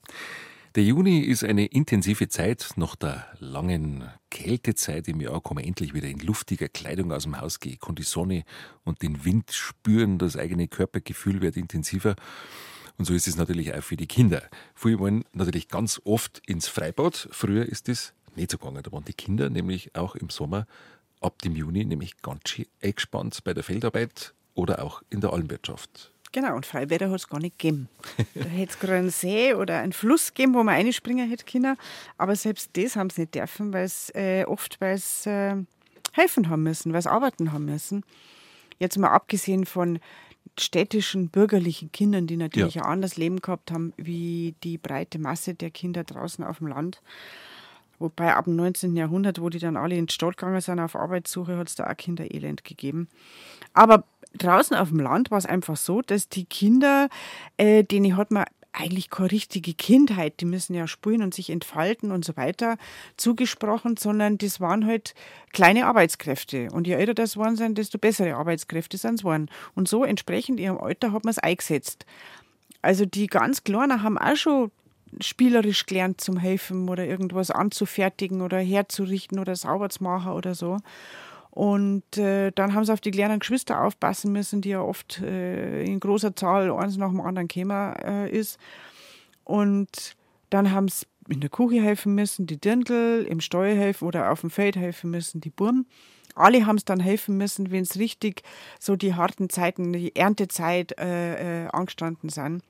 Speaker 2: Der Juni ist eine intensive Zeit. Nach der langen Kältezeit im Jahr kann man endlich wieder in luftiger Kleidung aus dem Haus gehen, kann die Sonne und den Wind spüren. Das eigene Körpergefühl wird intensiver. Und so ist es natürlich auch für die Kinder. Viele wollen natürlich ganz oft ins Freibad. Früher ist das nicht so gegangen. Da waren die Kinder nämlich auch im Sommer ab dem Juni nämlich ganz schön eingespannt bei der Feldarbeit oder auch in der Almwirtschaft.
Speaker 3: Genau, und Freibäder hat es gar nicht gegeben. da hätte es gerade einen See oder einen Fluss gegeben, wo man einspringen hätte können. Aber selbst das haben sie nicht dürfen, weil es äh, oft weil äh, helfen haben müssen, weil es arbeiten haben müssen. Jetzt mal abgesehen von städtischen, bürgerlichen Kindern, die natürlich ja. ein anderes Leben gehabt haben, wie die breite Masse der Kinder draußen auf dem Land. Wobei ab dem 19. Jahrhundert, wo die dann alle in die Stadt gegangen sind auf Arbeitssuche, hat es da auch Kinderelend gegeben. Aber draußen auf dem Land war es einfach so, dass die Kinder, äh, denen hat man eigentlich keine richtige Kindheit, die müssen ja spielen und sich entfalten und so weiter, zugesprochen, sondern das waren halt kleine Arbeitskräfte. Und je älter das waren sind, desto bessere Arbeitskräfte sind es waren. Und so entsprechend ihrem Alter hat man es eingesetzt. Also die ganz Kleinen haben auch schon spielerisch gelernt zum Helfen oder irgendwas anzufertigen oder herzurichten oder sauber zu machen oder so. Und äh, dann haben sie auf die kleinen Geschwister aufpassen müssen, die ja oft äh, in großer Zahl eins nach dem anderen gekommen äh, ist. Und dann haben sie in der Küche helfen müssen, die Dirndl, im Steuer helfen oder auf dem Feld helfen müssen, die Burm. Alle haben es dann helfen müssen, wenn es richtig so die harten Zeiten, die Erntezeit äh, äh, angestanden sind.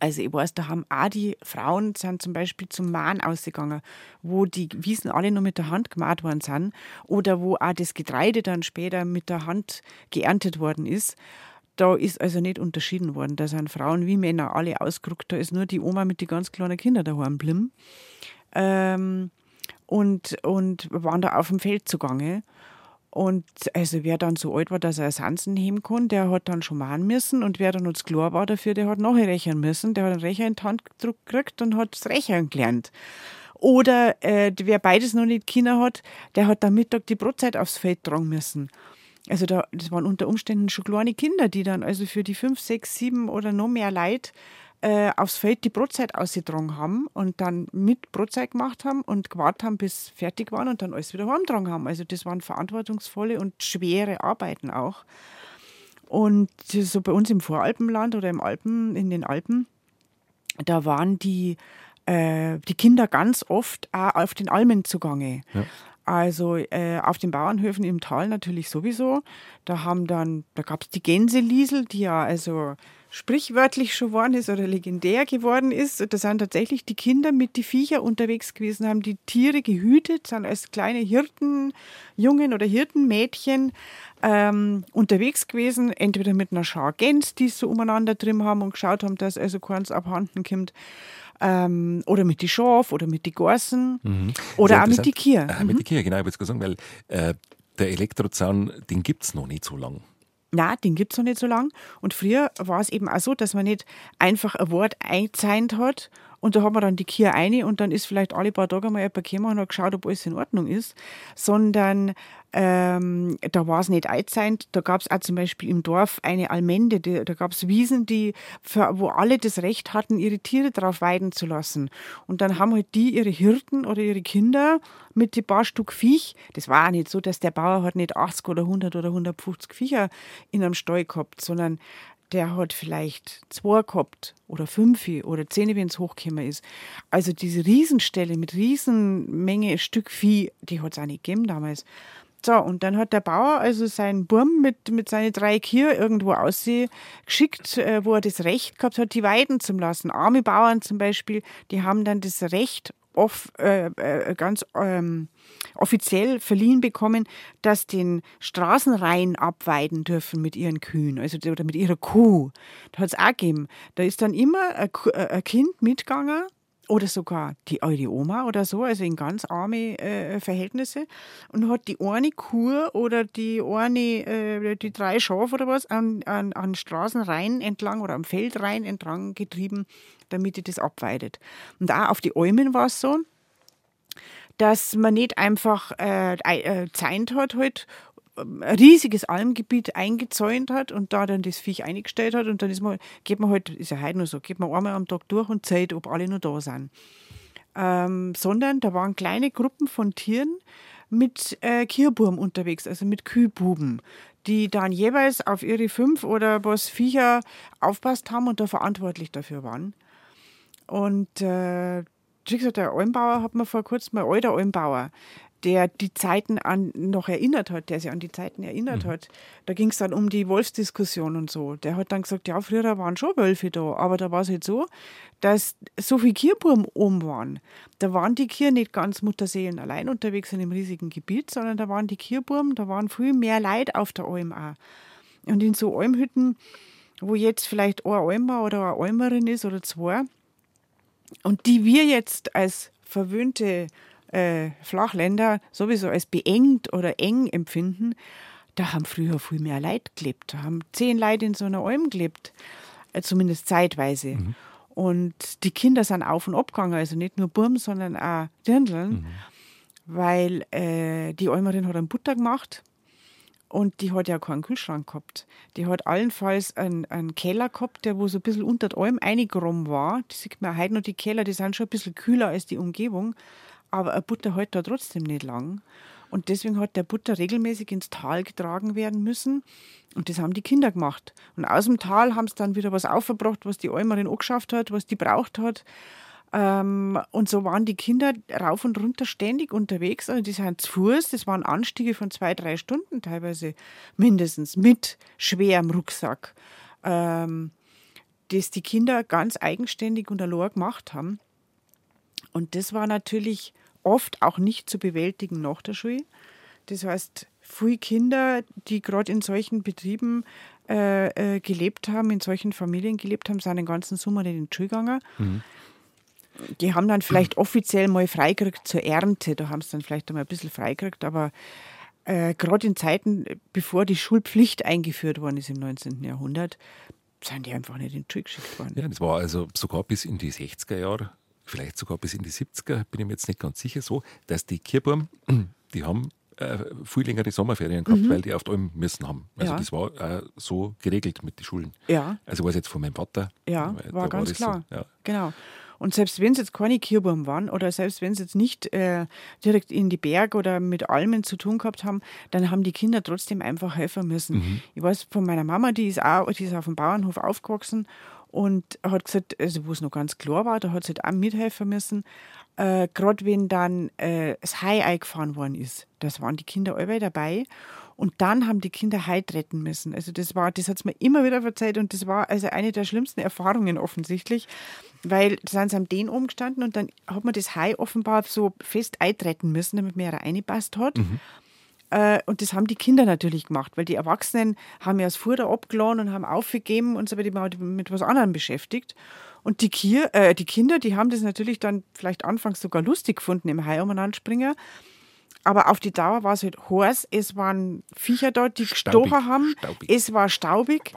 Speaker 3: Also ich weiß, da haben auch die Frauen sind zum Beispiel zum Mahn ausgegangen, wo die Wiesen alle nur mit der Hand gemacht worden sind oder wo auch das Getreide dann später mit der Hand geerntet worden ist. Da ist also nicht unterschieden worden. Da sind Frauen wie Männer alle ausgerückt. Da ist nur die Oma mit den ganz kleinen Kindern daheim geblieben. Ähm, und, und waren da auf dem Feld zugange. Und also wer dann so alt war, dass er Sansen heben kann, der hat dann schon machen müssen. Und wer dann uns klar war dafür, der hat nachher rechnen müssen. Der hat einen Rechner in die Hand gekriegt und hat das Rechnen gelernt. Oder äh, wer beides noch nicht Kinder hat, der hat am Mittag die Brotzeit aufs Feld tragen müssen. Also da, das waren unter Umständen schon kleine Kinder, die dann also für die fünf, sechs, sieben oder noch mehr Leute äh, aufs Feld die Brotzeit ausgetragen haben und dann mit Brotzeit gemacht haben und gewartet haben, bis fertig waren und dann alles wieder heimgetragen haben. Also das waren verantwortungsvolle und schwere Arbeiten auch. Und so bei uns im Voralpenland oder im Alpen, in den Alpen, da waren die, äh, die Kinder ganz oft auch auf den Almen zugange. Ja. Also äh, auf den Bauernhöfen im Tal natürlich sowieso. Da haben dann, da gab es die Gänseliesel, die ja also sprichwörtlich schon geworden ist oder legendär geworden ist. Da sind tatsächlich die Kinder mit die Viecher unterwegs gewesen, haben die Tiere gehütet, sind als kleine Hirtenjungen oder Hirtenmädchen ähm, unterwegs gewesen, entweder mit einer Schar Gänse, die so umeinander drin haben und geschaut haben, dass also keins abhanden kommt ähm, oder mit die Schaf oder mit die Gorsen mhm. oder auch mit die Kier.
Speaker 2: Mhm. Mit die Kier, genau, ich habe jetzt gesagt, weil äh, der Elektrozaun, den gibt es noch nicht so lange.
Speaker 3: Na, den gibt es noch nicht so lange. Und früher war es eben auch so, dass man nicht einfach ein Wort eingezeichnet hat und da hat man dann die Kier eine und dann ist vielleicht alle paar Tage mal jemand gekommen und hat geschaut, ob alles in Ordnung ist, sondern ähm, da war es nicht einzeichnet. Da gab es auch zum Beispiel im Dorf eine Almende, die, da gab es Wiesen, die für, wo alle das Recht hatten, ihre Tiere drauf weiden zu lassen. Und dann haben halt die ihre Hirten oder ihre Kinder mit die paar Stück Viech. Das war auch nicht so, dass der Bauer hat nicht 80 oder 100 oder 150 Viecher in einem Stall gehabt, sondern der hat vielleicht zwei gehabt oder fünf oder zehn, wenn es hochgekommen ist. Also diese Riesenstelle mit Riesenmenge Stück Vieh, die hat es auch nicht gegeben damals. So, und dann hat der Bauer also seinen Burm mit, mit seinen drei Kier irgendwo ausgeschickt, äh, wo er das Recht gehabt hat, die weiden zu lassen. Arme Bauern zum Beispiel, die haben dann das Recht, off, äh, äh, ganz ähm, offiziell verliehen bekommen, dass den Straßenreihen abweiden dürfen mit ihren Kühen, also oder mit ihrer Kuh. Da hat es auch gegeben. Da ist dann immer ein, äh, ein Kind mitgegangen oder sogar die eure Oma oder so, also in ganz arme äh, Verhältnisse und hat die eine Kuh oder die eine, äh, die drei Schafe oder was an, an, an Straßenreihen entlang oder am Feldreihen entlang getrieben, damit die das abweidet. Und auch auf die Almen war es so, dass man nicht einfach äh, äh, Zeit hat halt, ein riesiges Almgebiet eingezäunt hat und da dann das Viech eingestellt hat und dann ist man, geht man halt, ist ja heute nur so, geht man einmal am Tag durch und zählt, ob alle noch da sind. Ähm, sondern da waren kleine Gruppen von Tieren mit äh, Kierburm unterwegs, also mit Kühlbuben, die dann jeweils auf ihre fünf oder was Viecher aufpasst haben und da verantwortlich dafür waren. Und äh, wie gesagt, der Almbauer hat mir vor kurzem, ein alter Almbauer, der die Zeiten an noch erinnert hat, der sich an die Zeiten erinnert mhm. hat. Da ging es dann um die Wolfsdiskussion und so. Der hat dann gesagt, ja, früher waren schon Wölfe da, aber da war es halt so, dass so viele Kierburm oben waren. Da waren die Kier nicht ganz Mutterseelen allein unterwegs in einem riesigen Gebiet, sondern da waren die Kierburm, da waren viel mehr Leute auf der Alm auch. Und in so Almhütten, wo jetzt vielleicht ein Almer oder eine Almerin ist oder zwei, und die wir jetzt als verwöhnte äh, Flachländer sowieso als beengt oder eng empfinden, da haben früher viel mehr Leute gelebt. Da haben zehn Leute in so einer Alm gelebt, äh, zumindest zeitweise. Mhm. Und die Kinder sind auf und abgegangen, also nicht nur Burm, sondern auch Dirndeln, mhm. weil äh, die Almerin hat einen Butter gemacht Und die hat ja keinen Kühlschrank gehabt. Die hat allenfalls einen, einen Keller gehabt, der wo so ein bisschen unter allem eingegraben war. Das sieht man heute noch, die Keller, die sind schon ein bisschen kühler als die Umgebung. Aber eine Butter hält da trotzdem nicht lang. Und deswegen hat der Butter regelmäßig ins Tal getragen werden müssen. Und das haben die Kinder gemacht. Und aus dem Tal haben sie dann wieder was aufgebracht, was die Almerin angeschafft hat, was die braucht hat. Ähm, und so waren die Kinder rauf und runter ständig unterwegs. Also die sind zu Fuß, das waren Anstiege von zwei, drei Stunden, teilweise mindestens, mit schwerem Rucksack. Ähm, das die Kinder ganz eigenständig und allein gemacht haben. Und das war natürlich oft auch nicht zu bewältigen nach der Schule. Das heißt, viele Kinder, die gerade in solchen Betrieben äh, äh, gelebt haben, in solchen Familien gelebt haben, sind den ganzen Sommer nicht in die Schule gegangen. Mhm. Die haben dann vielleicht offiziell mal freigekriegt zur Ernte. Da haben sie dann vielleicht einmal ein bisschen freigekriegt, aber äh, gerade in Zeiten, bevor die Schulpflicht eingeführt worden ist im 19. Jahrhundert, sind die einfach nicht in die Schule geschickt worden.
Speaker 2: Ja, das war also sogar bis in die 60er Jahre vielleicht sogar bis in die 70er, bin ich mir jetzt nicht ganz sicher, so, dass die Kirchburm, die haben äh, viel längere Sommerferien gehabt, mhm. weil die auf Alm müssen haben. Also ja. das war äh, so geregelt mit den Schulen.
Speaker 3: Ja.
Speaker 2: Also war es jetzt von meinem Vater.
Speaker 3: Ja, war ganz war klar. So, ja. Genau. Und selbst wenn es jetzt keine Kirchburm waren oder selbst wenn sie jetzt nicht äh, direkt in die Berge oder mit Almen zu tun gehabt haben, dann haben die Kinder trotzdem einfach helfen müssen. Mhm. Ich weiß von meiner Mama, die ist auch, die ist auf dem Bauernhof aufgewachsen und hat gesagt, also wo es noch ganz klar war, da hat sie halt auch mithelfen müssen. Äh, Gerade wenn dann äh, das Hai eingefahren worden ist, das waren die Kinder alle dabei. Und dann haben die Kinder Hai retten müssen. Also das war, das hat es mir immer wieder verzeiht und das war also eine der schlimmsten Erfahrungen offensichtlich, weil da sind sie am Den umgestanden und dann hat man das Hai offenbar so fest eintreten müssen, damit man ja reingepasst hat. Mhm. Äh, und das haben die Kinder natürlich gemacht, weil die Erwachsenen haben ja das Futter abgeladen und haben aufgegeben und so weiter, die waren mit was anderem beschäftigt. Und die, Kier, äh, die Kinder, die haben das natürlich dann vielleicht anfangs sogar lustig gefunden im Hai umeinander Aber auf die Dauer war es halt heiß, es waren Viecher dort, die gestochen haben, staubig. es war staubig.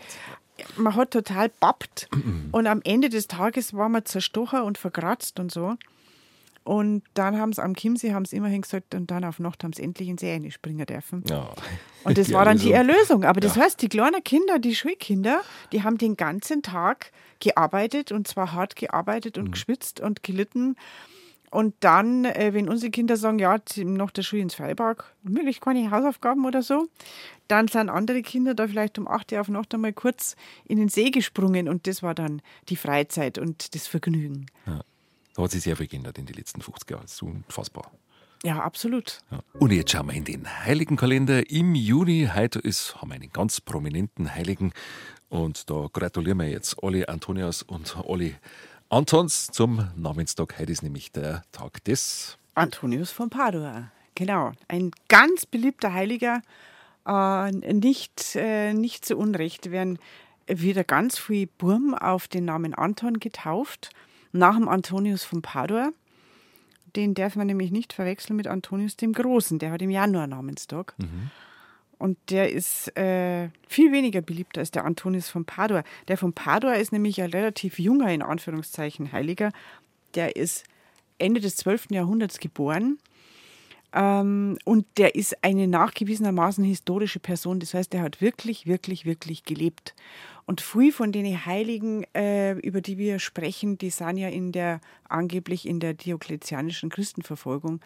Speaker 3: Man hat total pappt und am Ende des Tages war man zerstochen und verkratzt und so. Und dann haben sie am Chiemsee haben sie immerhin gesagt, und dann auf Nacht haben sie endlich in See springen dürfen. Ja. Und das war dann die Erlösung. Aber das ja. heißt, die kleinen Kinder, die Schulkinder, die haben den ganzen Tag gearbeitet und zwar hart gearbeitet und mhm. geschwitzt und gelitten. Und dann, äh, wenn unsere Kinder sagen, ja, nach der Schule ins Freiburg, möglich keine Hausaufgaben oder so, dann sind andere Kinder da vielleicht um 8 Uhr auf Nacht einmal kurz in den See gesprungen und das war dann die Freizeit und das Vergnügen.
Speaker 2: Ja. Da hat sich sehr viel geändert in den letzten 50 Jahren. Das ist unfassbar.
Speaker 3: Ja, absolut.
Speaker 2: Ja. Und jetzt schauen wir in den Heiligenkalender. Im Juni, heute ist, haben wir einen ganz prominenten Heiligen. Und da gratulieren wir jetzt alle Antonias und alle Antons zum Namenstag. Heute ist nämlich der Tag des
Speaker 3: Antonius von Padua. Genau, ein ganz beliebter Heiliger. Äh, nicht, äh, nicht zu Unrecht werden wieder ganz viele Burm auf den Namen Anton getauft nach dem Antonius von Padua. Den darf man nämlich nicht verwechseln mit Antonius dem Großen. Der hat im Januar Namenstag. Mhm. Und der ist äh, viel weniger beliebt als der Antonius von Padua. Der von Padua ist nämlich ein relativ junger, in Anführungszeichen, Heiliger. Der ist Ende des 12. Jahrhunderts geboren. Ähm, und der ist eine nachgewiesenermaßen historische Person. Das heißt, der hat wirklich, wirklich, wirklich gelebt. Und viele von den Heiligen, äh, über die wir sprechen, die sind ja in der, angeblich in der diokletianischen Christenverfolgung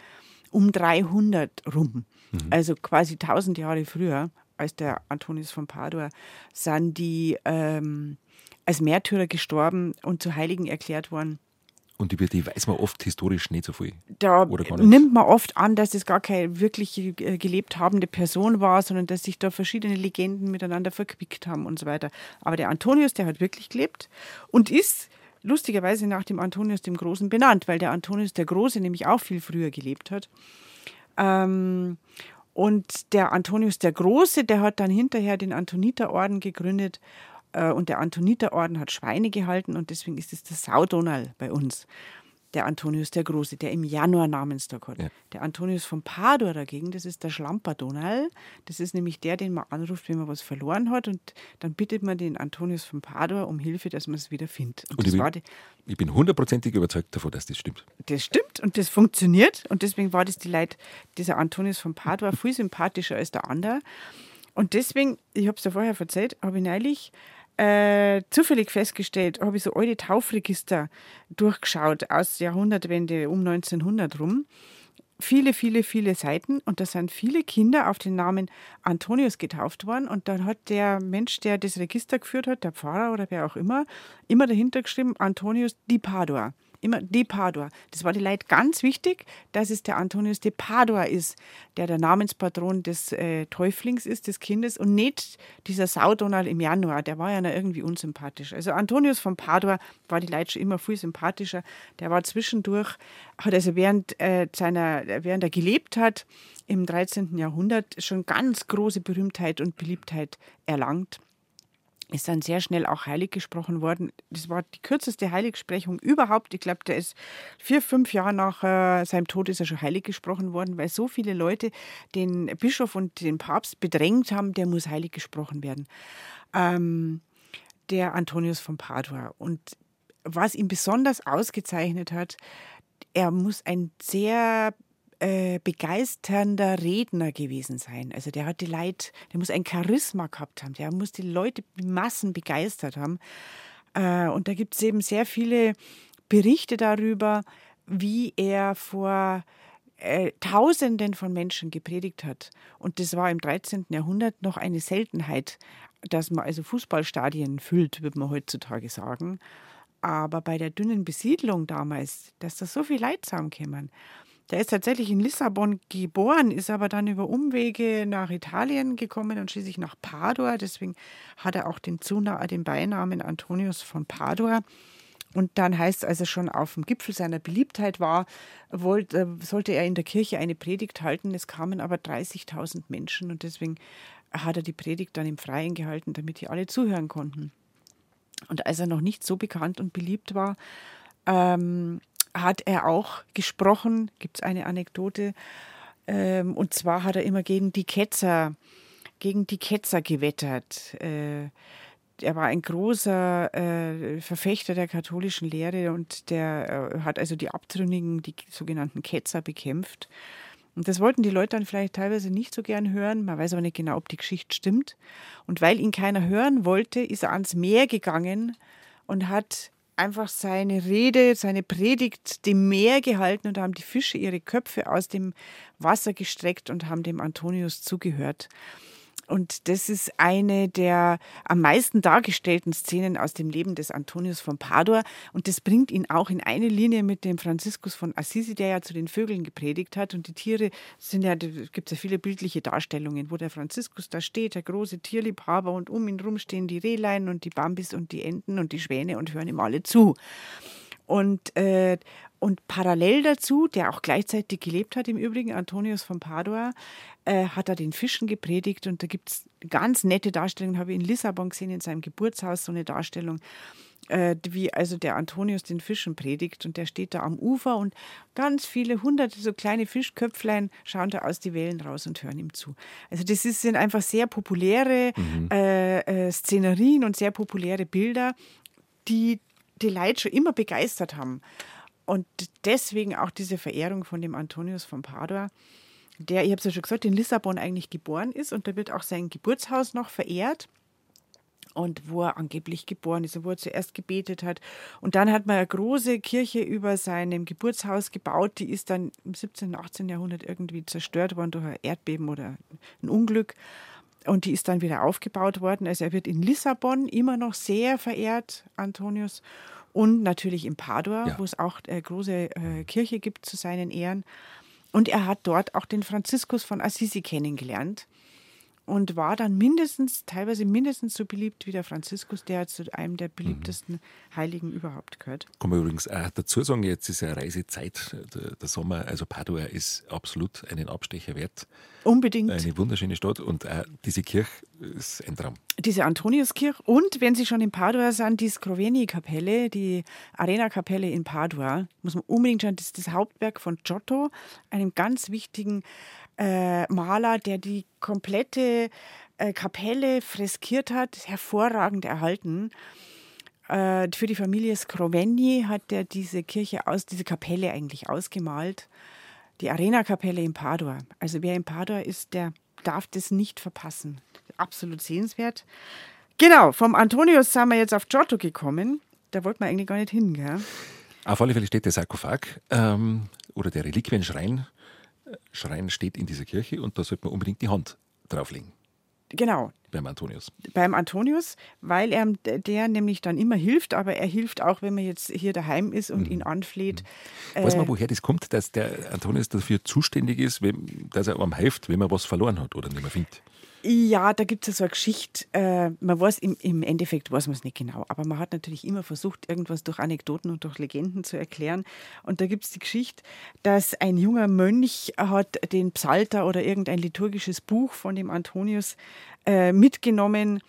Speaker 3: um 300 rum. Mhm. Also quasi 1000 Jahre früher als der Antonius von Padua, sind die ähm, als Märtyrer gestorben und zu Heiligen erklärt worden.
Speaker 2: Und über die weiß man oft historisch nicht so viel.
Speaker 3: Da nimmt man oft an, dass es gar keine wirklich äh, gelebt habende Person war, sondern dass sich da verschiedene Legenden miteinander verquickt haben und so weiter. Aber der Antonius, der hat wirklich gelebt und ist lustigerweise nach dem Antonius dem Großen benannt, weil der Antonius der Große nämlich auch viel früher gelebt hat. Ähm, und der Antonius der Große, der hat dann hinterher den Antoniterorden gegründet äh, und der Antoniterorden hat Schweine gehalten und deswegen ist es der Saudonal bei uns. Der Antonius der Große, der im Januar Namenstag hat. Ja. Der Antonius von Padua dagegen, das ist der Schlamperdonal. Das ist nämlich der, den man anruft, wenn man was verloren hat. Und dann bittet man den Antonius von Padua um Hilfe, dass man es wieder findet.
Speaker 2: Und, und ich, bin, ich bin hundertprozentig überzeugt davon, dass das stimmt.
Speaker 3: Das stimmt und das funktioniert. Und deswegen war das die Leute, dieser Antonius von Padua viel sympathischer als der andere. Und deswegen, ich habe es ja vorher erzählt, habe ich neulich äh, zufällig festgestellt, habe ich so alte Taufregister durchgeschaut aus Jahrhundertwende um 1900 rum. Viele, viele, viele Seiten und da sind viele Kinder auf den Namen Antonius getauft worden und dann hat der Mensch, der das Register geführt hat, der Pfarrer oder wer auch immer, immer dahinter geschrieben Antonius di Padua immer de Padua. Das war die Leute ganz wichtig, dass es der Antonius de Padua ist, der der Namenspatron des äh, Täuflings ist, des Kindes und nicht dieser Saudonald im Januar, der war ja noch irgendwie unsympathisch. Also Antonius von Padua war die Leute schon immer viel sympathischer. Der war zwischendurch, hat also während äh, seiner, während er gelebt hat, im 13. Jahrhundert schon ganz große Berühmtheit und Beliebtheit erlangt ist dann sehr schnell auch heilig gesprochen worden. Das war die kürzeste Heiligsprechung überhaupt. Ich glaube, der ist vier, fünf Jahre nach äh, seinem Tod ist er schon heilig gesprochen worden, weil so viele Leute den Bischof und den Papst bedrängt haben, der muss heilig gesprochen werden. Ähm, der Antonius von Padua. Und was ihn besonders ausgezeichnet hat, er muss ein sehr äh, begeisternder Redner gewesen sein. Also der hat die Leute, der muss ein Charisma gehabt haben, der muss die Leute Massen begeistert haben. Äh, und da gibt es eben sehr viele Berichte darüber, wie er vor äh, Tausenden von Menschen gepredigt hat. Und das war im 13. Jahrhundert noch eine Seltenheit, dass man also Fußballstadien füllt, würde man heutzutage sagen. Aber bei der dünnen Besiedlung damals, dass da so viel Leute zusammenkommen. Der ist tatsächlich in Lissabon geboren, ist aber dann über Umwege nach Italien gekommen und schließlich nach Padua. Deswegen hat er auch den, Zuna den Beinamen Antonius von Padua. Und dann heißt es, als er schon auf dem Gipfel seiner Beliebtheit war, wollte, sollte er in der Kirche eine Predigt halten. Es kamen aber 30.000 Menschen und deswegen hat er die Predigt dann im Freien gehalten, damit die alle zuhören konnten. Und als er noch nicht so bekannt und beliebt war, ähm, hat er auch gesprochen, gibt es eine Anekdote, ähm, und zwar hat er immer gegen die Ketzer, gegen die Ketzer gewettert. Äh, er war ein großer äh, Verfechter der katholischen Lehre und der äh, hat also die Abtrünnigen, die sogenannten Ketzer, bekämpft. Und das wollten die Leute dann vielleicht teilweise nicht so gern hören. Man weiß aber nicht genau, ob die Geschichte stimmt. Und weil ihn keiner hören wollte, ist er ans Meer gegangen und hat einfach seine Rede, seine Predigt dem Meer gehalten und haben die Fische ihre Köpfe aus dem Wasser gestreckt und haben dem Antonius zugehört. Und das ist eine der am meisten dargestellten Szenen aus dem Leben des Antonius von Padua. Und das bringt ihn auch in eine Linie mit dem Franziskus von Assisi, der ja zu den Vögeln gepredigt hat. Und die Tiere sind ja, da gibt es ja viele bildliche Darstellungen, wo der Franziskus da steht, der große Tierliebhaber, und um ihn rum stehen die Rehlein und die Bambis und die Enten und die Schwäne und hören ihm alle zu. Und, äh, und parallel dazu, der auch gleichzeitig gelebt hat, im Übrigen, Antonius von Padua, äh, hat er den Fischen gepredigt. Und da gibt es ganz nette Darstellungen, habe ich in Lissabon gesehen, in seinem Geburtshaus, so eine Darstellung, äh, wie also der Antonius den Fischen predigt. Und der steht da am Ufer und ganz viele hunderte so kleine Fischköpflein schauen da aus die Wellen raus und hören ihm zu. Also das ist, sind einfach sehr populäre mhm. äh, äh Szenerien und sehr populäre Bilder, die die Leute schon immer begeistert haben. Und deswegen auch diese Verehrung von dem Antonius von Padua, der, ich habe es ja schon gesagt, in Lissabon eigentlich geboren ist und da wird auch sein Geburtshaus noch verehrt und wo er angeblich geboren ist, wo er zuerst gebetet hat. Und dann hat man eine große Kirche über seinem Geburtshaus gebaut, die ist dann im 17., 18. Jahrhundert irgendwie zerstört worden durch ein Erdbeben oder ein Unglück. Und die ist dann wieder aufgebaut worden. Also er wird in Lissabon immer noch sehr verehrt, Antonius. Und natürlich in Padua, ja. wo es auch eine große äh, Kirche gibt zu seinen Ehren. Und er hat dort auch den Franziskus von Assisi kennengelernt und war dann mindestens, teilweise mindestens so beliebt wie der Franziskus, der zu einem der beliebtesten Heiligen überhaupt gehört.
Speaker 2: Kann man übrigens auch dazu sagen, jetzt ist ja Reisezeit, der, der Sommer, also Padua ist absolut einen Abstecher wert.
Speaker 3: Unbedingt.
Speaker 2: Eine wunderschöne Stadt und auch diese Kirche ist ein Traum.
Speaker 3: Diese Antoniuskirche und wenn Sie schon in Padua sind, die Scroveni-Kapelle, die Arena-Kapelle in Padua, muss man unbedingt schauen, das ist das Hauptwerk von Giotto, einem ganz wichtigen äh, Maler, der die komplette äh, Kapelle freskiert hat, hervorragend erhalten. Äh, für die Familie Scrovegni hat er diese Kirche aus, diese Kapelle eigentlich ausgemalt. Die Arena-Kapelle in Padua. Also wer in Padua ist, der darf das nicht verpassen. absolut sehenswert. Genau, vom Antonius sind wir jetzt auf Giotto gekommen. Da wollten wir eigentlich gar nicht hin, gell?
Speaker 2: Auf alle Fälle steht der Sarkophag ähm, oder der Reliquienschrein äh, Schrein steht in dieser Kirche und da sollte man unbedingt die Hand drauflegen.
Speaker 3: Genau.
Speaker 2: Beim Antonius.
Speaker 3: Beim Antonius, weil er der nämlich dann immer hilft, aber er hilft auch, wenn man jetzt hier daheim ist und mhm. ihn anfleht.
Speaker 2: Mhm. Weiß man, woher das kommt, dass der Antonius dafür zuständig ist, dass er einem hilft, wenn man was verloren hat oder nicht mehr findet?
Speaker 3: Ja, da gibt es so eine Geschichte. Äh, man weiß im, im Endeffekt weiß man es nicht genau, aber man hat natürlich immer versucht, irgendwas durch Anekdoten und durch Legenden zu erklären. Und da gibt es die Geschichte, dass ein junger Mönch hat den Psalter oder irgendein liturgisches Buch von dem Antonius äh, mitgenommen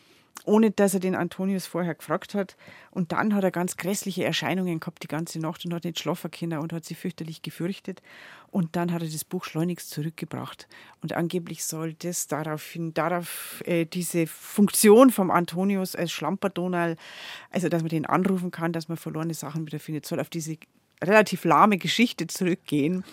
Speaker 3: ohne dass er den Antonius vorher gefragt hat. Und dann hat er ganz grässliche Erscheinungen gehabt die ganze Nacht und hat nicht schlafen können und hat sich fürchterlich gefürchtet. Und dann hat er das Buch schleunigst zurückgebracht. Und angeblich soll das daraufhin, darauf äh, diese Funktion vom Antonius als Schlampertonal, also dass man den anrufen kann, dass man verlorene Sachen wieder findet, soll auf diese relativ lahme Geschichte zurückgehen.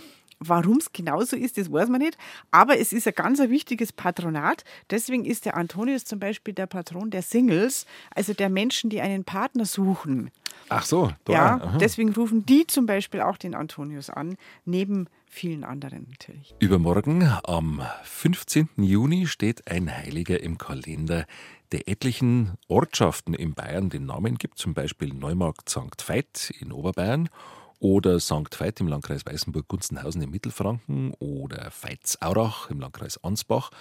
Speaker 3: Warum es genauso ist, das weiß man nicht. Aber es ist ein ganz wichtiges Patronat. Deswegen ist der Antonius zum Beispiel der Patron der Singles, also der Menschen, die einen Partner suchen.
Speaker 2: Ach so,
Speaker 3: da, ja. Aha. Deswegen rufen die zum Beispiel auch den Antonius an, neben vielen anderen natürlich.
Speaker 2: Übermorgen, am 15. Juni, steht ein Heiliger im Kalender, der etlichen Ortschaften in Bayern den Namen gibt, zum Beispiel Neumarkt St. Veit in Oberbayern oder St. Veit im Landkreis Weißenburg-Gunzenhausen im Mittelfranken oder Veitsaurach im Landkreis Ansbach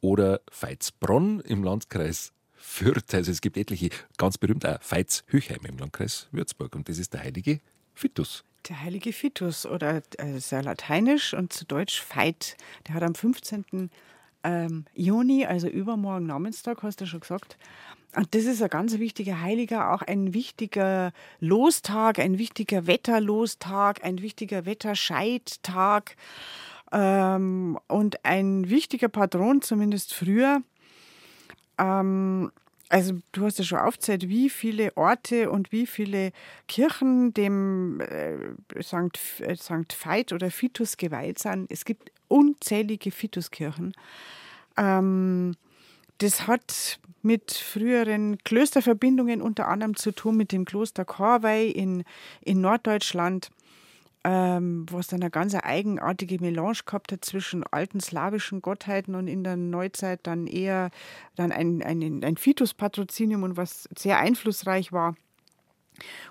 Speaker 2: oder Veitsbronn im Landkreis Fürth. Also es gibt etliche, ganz berühmt auch Veitshöchheim im Landkreis Würzburg und das ist der heilige Fitus.
Speaker 3: Der heilige Fitus oder äh, sehr lateinisch und zu Deutsch Veit. Der hat am 15. Ähm, Juni, also übermorgen Namenstag, hast du schon gesagt, und das ist ein ganz wichtiger Heiliger, auch ein wichtiger Lostag, ein wichtiger Wetterlostag, ein wichtiger Wetterscheidtag ähm, und ein wichtiger Patron, zumindest früher. Ähm, also du hast ja schon aufgezählt, wie viele Orte und wie viele Kirchen dem äh, St. Äh, St. Veit oder Fitus geweiht sind. Es gibt unzählige Fituskirchen. Ähm, das hat mit früheren Klösterverbindungen unter anderem zu tun mit dem Kloster Korvey in, in Norddeutschland, ähm, was dann eine ganz eigenartige Melange gehabt hat zwischen alten slawischen Gottheiten und in der Neuzeit dann eher dann ein, ein, ein Fitus-Patrozinium und was sehr einflussreich war.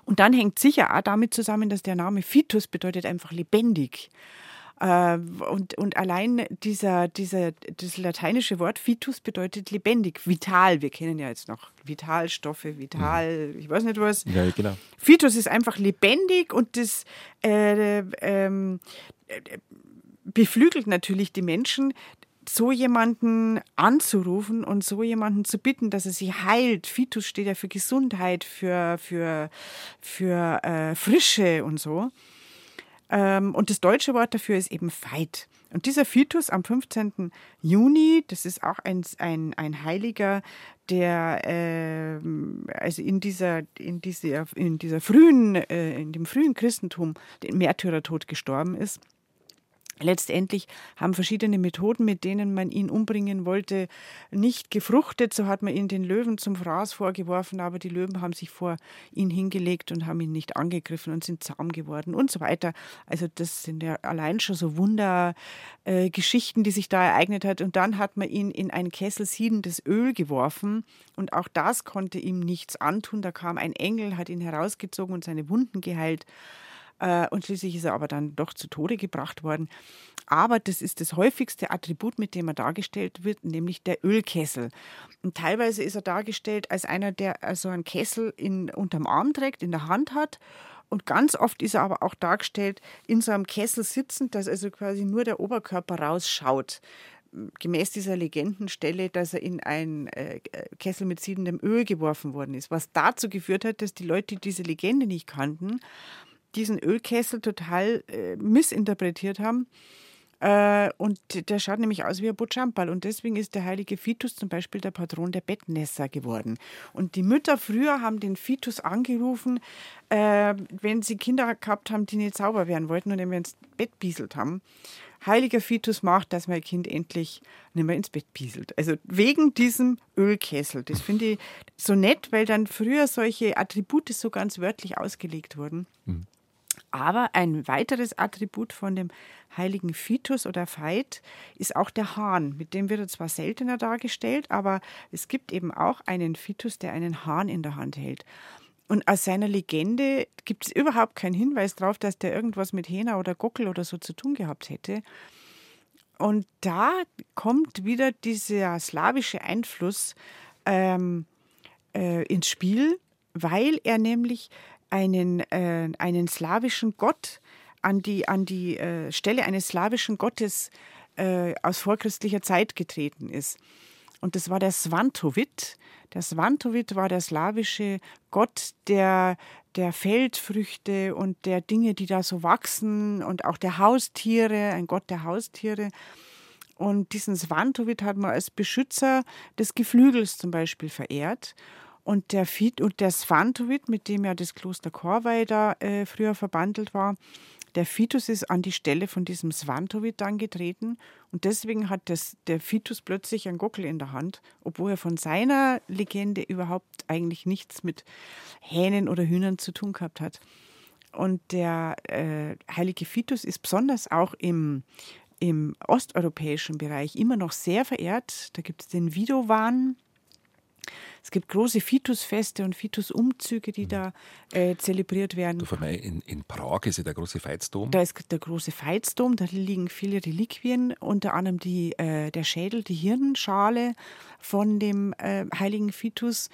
Speaker 3: Und dann hängt sicher auch damit zusammen, dass der Name Fitus bedeutet einfach lebendig. Äh, und, und allein dieser, dieser, das lateinische Wort Vitus bedeutet lebendig, vital. Wir kennen ja jetzt noch Vitalstoffe, vital, mhm. ich weiß nicht was.
Speaker 2: Ja, genau.
Speaker 3: Vitus ist einfach lebendig und das äh, ähm, beflügelt natürlich die Menschen, so jemanden anzurufen und so jemanden zu bitten, dass er sie heilt. Fitus steht ja für Gesundheit, für, für, für äh, Frische und so. Ähm, und das deutsche Wort dafür ist eben Veit. Und dieser Fitus am 15. Juni, das ist auch ein, ein, ein Heiliger, der äh, also in dieser, in dieser, in dieser frühen, äh, in dem frühen Christentum den Märtyrertod gestorben ist. Letztendlich haben verschiedene Methoden, mit denen man ihn umbringen wollte, nicht gefruchtet. So hat man ihn den Löwen zum Fraß vorgeworfen, aber die Löwen haben sich vor ihn hingelegt und haben ihn nicht angegriffen und sind zahm geworden und so weiter. Also das sind ja allein schon so Wundergeschichten, äh, die sich da ereignet hat. Und dann hat man ihn in ein Kessel siedendes Öl geworfen und auch das konnte ihm nichts antun. Da kam ein Engel, hat ihn herausgezogen und seine Wunden geheilt. Äh, und schließlich ist er aber dann doch zu Tode gebracht worden. Aber das ist das häufigste Attribut, mit dem er dargestellt wird, nämlich der Ölkessel. Und teilweise ist er dargestellt als einer, der so also einen Kessel in, unterm Arm trägt, in der Hand hat. Und ganz oft ist er aber auch dargestellt in so einem Kessel sitzend, dass also quasi nur der Oberkörper rausschaut gemäß dieser Legendenstelle, dass er in einen äh, Kessel mit siedendem Öl geworfen worden ist, was dazu geführt hat, dass die Leute, die diese Legende nicht kannten, diesen Ölkessel total äh, missinterpretiert haben Äh, und der schaut nämlich aus wie ein Bochamperl. Und deswegen ist der heilige Fitus zum Beispiel der Patron der Bettnässer geworden. Und die Mütter früher haben den Fitus angerufen, äh, wenn sie Kinder gehabt haben, die nicht sauber werden wollten und wenn ins Bett bieselt haben. Heiliger Fitus macht, dass mein Kind endlich nicht mehr ins Bett pieselt. Also wegen diesem Ölkessel. Das finde ich so nett, weil dann früher solche Attribute so ganz wörtlich ausgelegt wurden. Mhm. Aber ein weiteres Attribut von dem heiligen Fitus oder Veit ist auch der Hahn. Mit dem wird er zwar seltener dargestellt, aber es gibt eben auch einen Fitus, der einen Hahn in der Hand hält. Und aus seiner Legende gibt es überhaupt keinen Hinweis darauf, dass der irgendwas mit Hähner oder Gockel oder so zu tun gehabt hätte. Und da kommt wieder dieser slawische Einfluss ähm, äh, ins Spiel, weil er nämlich einen, äh, einen slawischen Gott an die, an die äh, Stelle eines slawischen Gottes äh, aus vorchristlicher Zeit getreten ist. Und das war der Svantovit. Der Svantovit war der slawische Gott der, der Feldfrüchte und der Dinge, die da so wachsen und auch der Haustiere, ein Gott der Haustiere. Und diesen Svantovit hat man als Beschützer des Geflügels zum Beispiel verehrt. Und der, Fied und der Svantovit, mit dem ja das Kloster Chorweida äh, früher verbandelt war, der Fitus ist an die Stelle von diesem Svantovit angetreten und deswegen hat das, der Fitus plötzlich einen Gockel in der Hand, obwohl er von seiner Legende überhaupt eigentlich nichts mit Hähnen oder Hühnern zu tun gehabt hat. Und der äh, heilige Fitus ist besonders auch im, im osteuropäischen Bereich immer noch sehr verehrt. Da gibt es den Vidowan, es gibt große Fitusfeste und Fitusumzüge, die mhm. da äh, zelebriert werden.
Speaker 2: Du, in, in Prag ist ja der große Veitsdom.
Speaker 3: Da ist der große Veitsdom, da liegen viele Reliquien, unter anderem die, äh, der Schädel, die Hirnschale von dem äh, heiligen Fitus,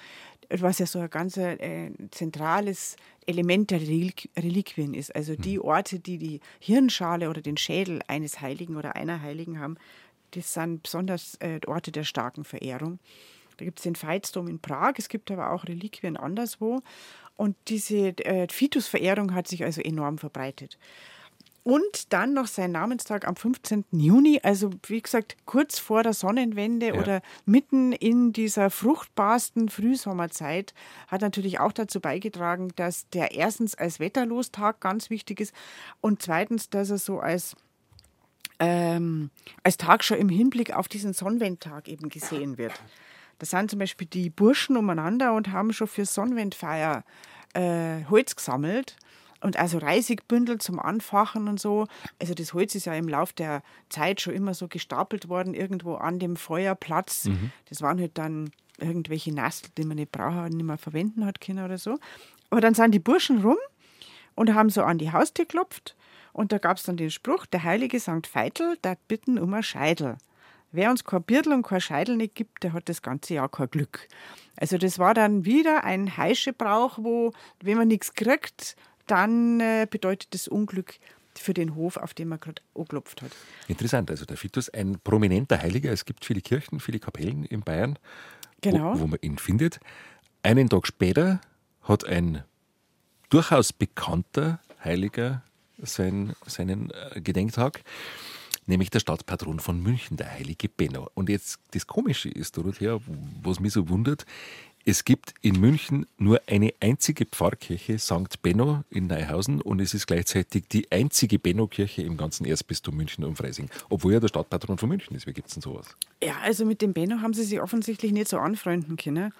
Speaker 3: was ja so ein ganz äh, zentrales Element der Reliquien ist. Also die mhm. Orte, die die Hirnschale oder den Schädel eines Heiligen oder einer Heiligen haben, das sind besonders äh, Orte der starken Verehrung. Da gibt es den Veitsdom in Prag, es gibt aber auch Reliquien anderswo. Und diese äh, Fitusverehrung hat sich also enorm verbreitet. Und dann noch sein Namenstag am 15. Juni, also wie gesagt, kurz vor der Sonnenwende ja. oder mitten in dieser fruchtbarsten Frühsommerzeit, hat natürlich auch dazu beigetragen, dass der erstens als Wetterlostag ganz wichtig ist und zweitens, dass er so als, ähm, als Tag schon im Hinblick auf diesen Sonnenwendtag eben gesehen wird. Da sind zum Beispiel die Burschen umeinander und haben schon für Sonnenwendfeier äh, Holz gesammelt und also Reisigbündel zum Anfachen und so. Also das Holz ist ja im Laufe der Zeit schon immer so gestapelt worden, irgendwo an dem Feuerplatz. Mhm. Das waren halt dann irgendwelche Nastel, die man nicht braucht, nicht mehr verwenden hat können oder so. Aber dann sind die Burschen rum und haben so an die Haustür geklopft. Und da gab es dann den Spruch, der heilige St. Veitel, der bitten um ein Scheidel. Wer uns kein Birtel und kein Scheidel nicht gibt, der hat das ganze Jahr kein Glück. Also das war dann wieder ein Heischebrauch, wo, wenn man nichts kriegt, dann äh, bedeutet das Unglück für den Hof, auf den man gerade angeklopft hat.
Speaker 2: Interessant, also der Fitus, ein prominenter Heiliger. Es gibt viele Kirchen, viele Kapellen in Bayern,
Speaker 3: genau.
Speaker 2: wo, wo man ihn findet. Einen Tag später hat ein durchaus bekannter Heiliger sein, seinen äh, Gedenktag nämlich der Stadtpatron von München, der heilige Benno. Und jetzt das Komische ist, Dorothea, was mich so wundert, es gibt in München nur eine einzige Pfarrkirche, St. Benno in Neuhausen, und es ist gleichzeitig die einzige Benno-Kirche im ganzen Erzbistum München und Freising, obwohl er der Stadtpatron von München ist. Wie gibt es denn sowas?
Speaker 3: Ja, also mit dem Benno haben sie sich offensichtlich nicht so anfreunden können.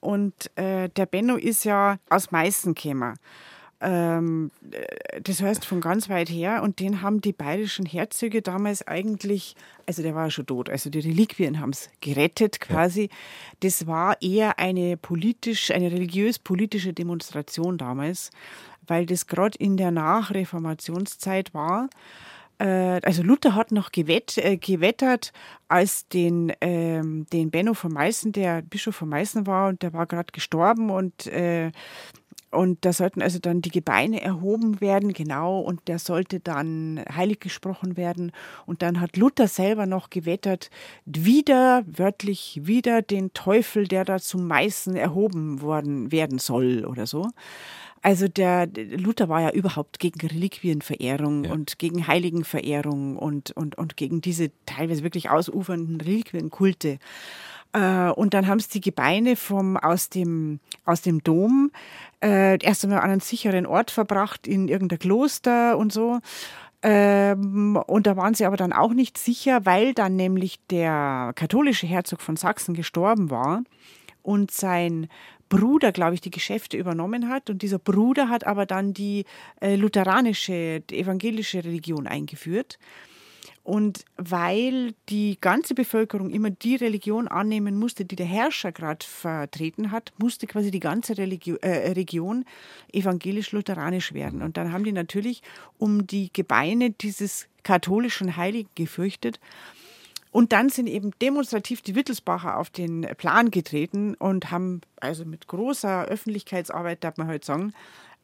Speaker 3: Und äh, der Benno ist ja aus Meißen gekommen. Ähm, das heißt von ganz weit her. Und den haben die bayerischen Herzöge damals eigentlich, also der war schon tot, also die Reliquien haben es gerettet quasi. Ja. Das war eher eine politisch, eine religiös-politische Demonstration damals, weil das gerade in der Nachreformationszeit war äh, also Luther hat noch gewett, äh, gewettert, als den, ähm, den Benno von Meißen, der Bischof von Meißen war, und der war gerade gestorben und äh, und da sollten also dann die Gebeine erhoben werden, genau, und der sollte dann heilig gesprochen werden. Und dann hat Luther selber noch gewettert, wieder, wörtlich, wieder den Teufel, der da zum Meißen erhoben worden werden soll oder so. Also der Luther war ja überhaupt gegen Reliquienverehrung ja. und gegen Heiligenverehrung und, und, und gegen diese teilweise wirklich ausufernden Reliquienkulte. Äh, und dann haben sie die Gebeine vom, aus, dem, aus dem Dom äh, erst einmal an einen sicheren Ort verbracht, in irgendein Kloster und so. Ähm, und da waren sie aber dann auch nicht sicher, weil dann nämlich der katholische Herzog von Sachsen gestorben war und sein Bruder, glaube ich, die Geschäfte übernommen hat. Und dieser Bruder hat aber dann die äh, lutheranische, die evangelische Religion eingeführt. Und weil die ganze Bevölkerung immer die Religion annehmen musste, die der Herrscher gerade vertreten hat, musste quasi die ganze Religio äh, Region evangelisch-lutheranisch werden. Und dann haben die natürlich um die Gebeine dieses katholischen Heiligen gefürchtet. Und dann sind eben demonstrativ die Wittelsbacher auf den Plan getreten und haben also mit großer Öffentlichkeitsarbeit, darf man heute sagen,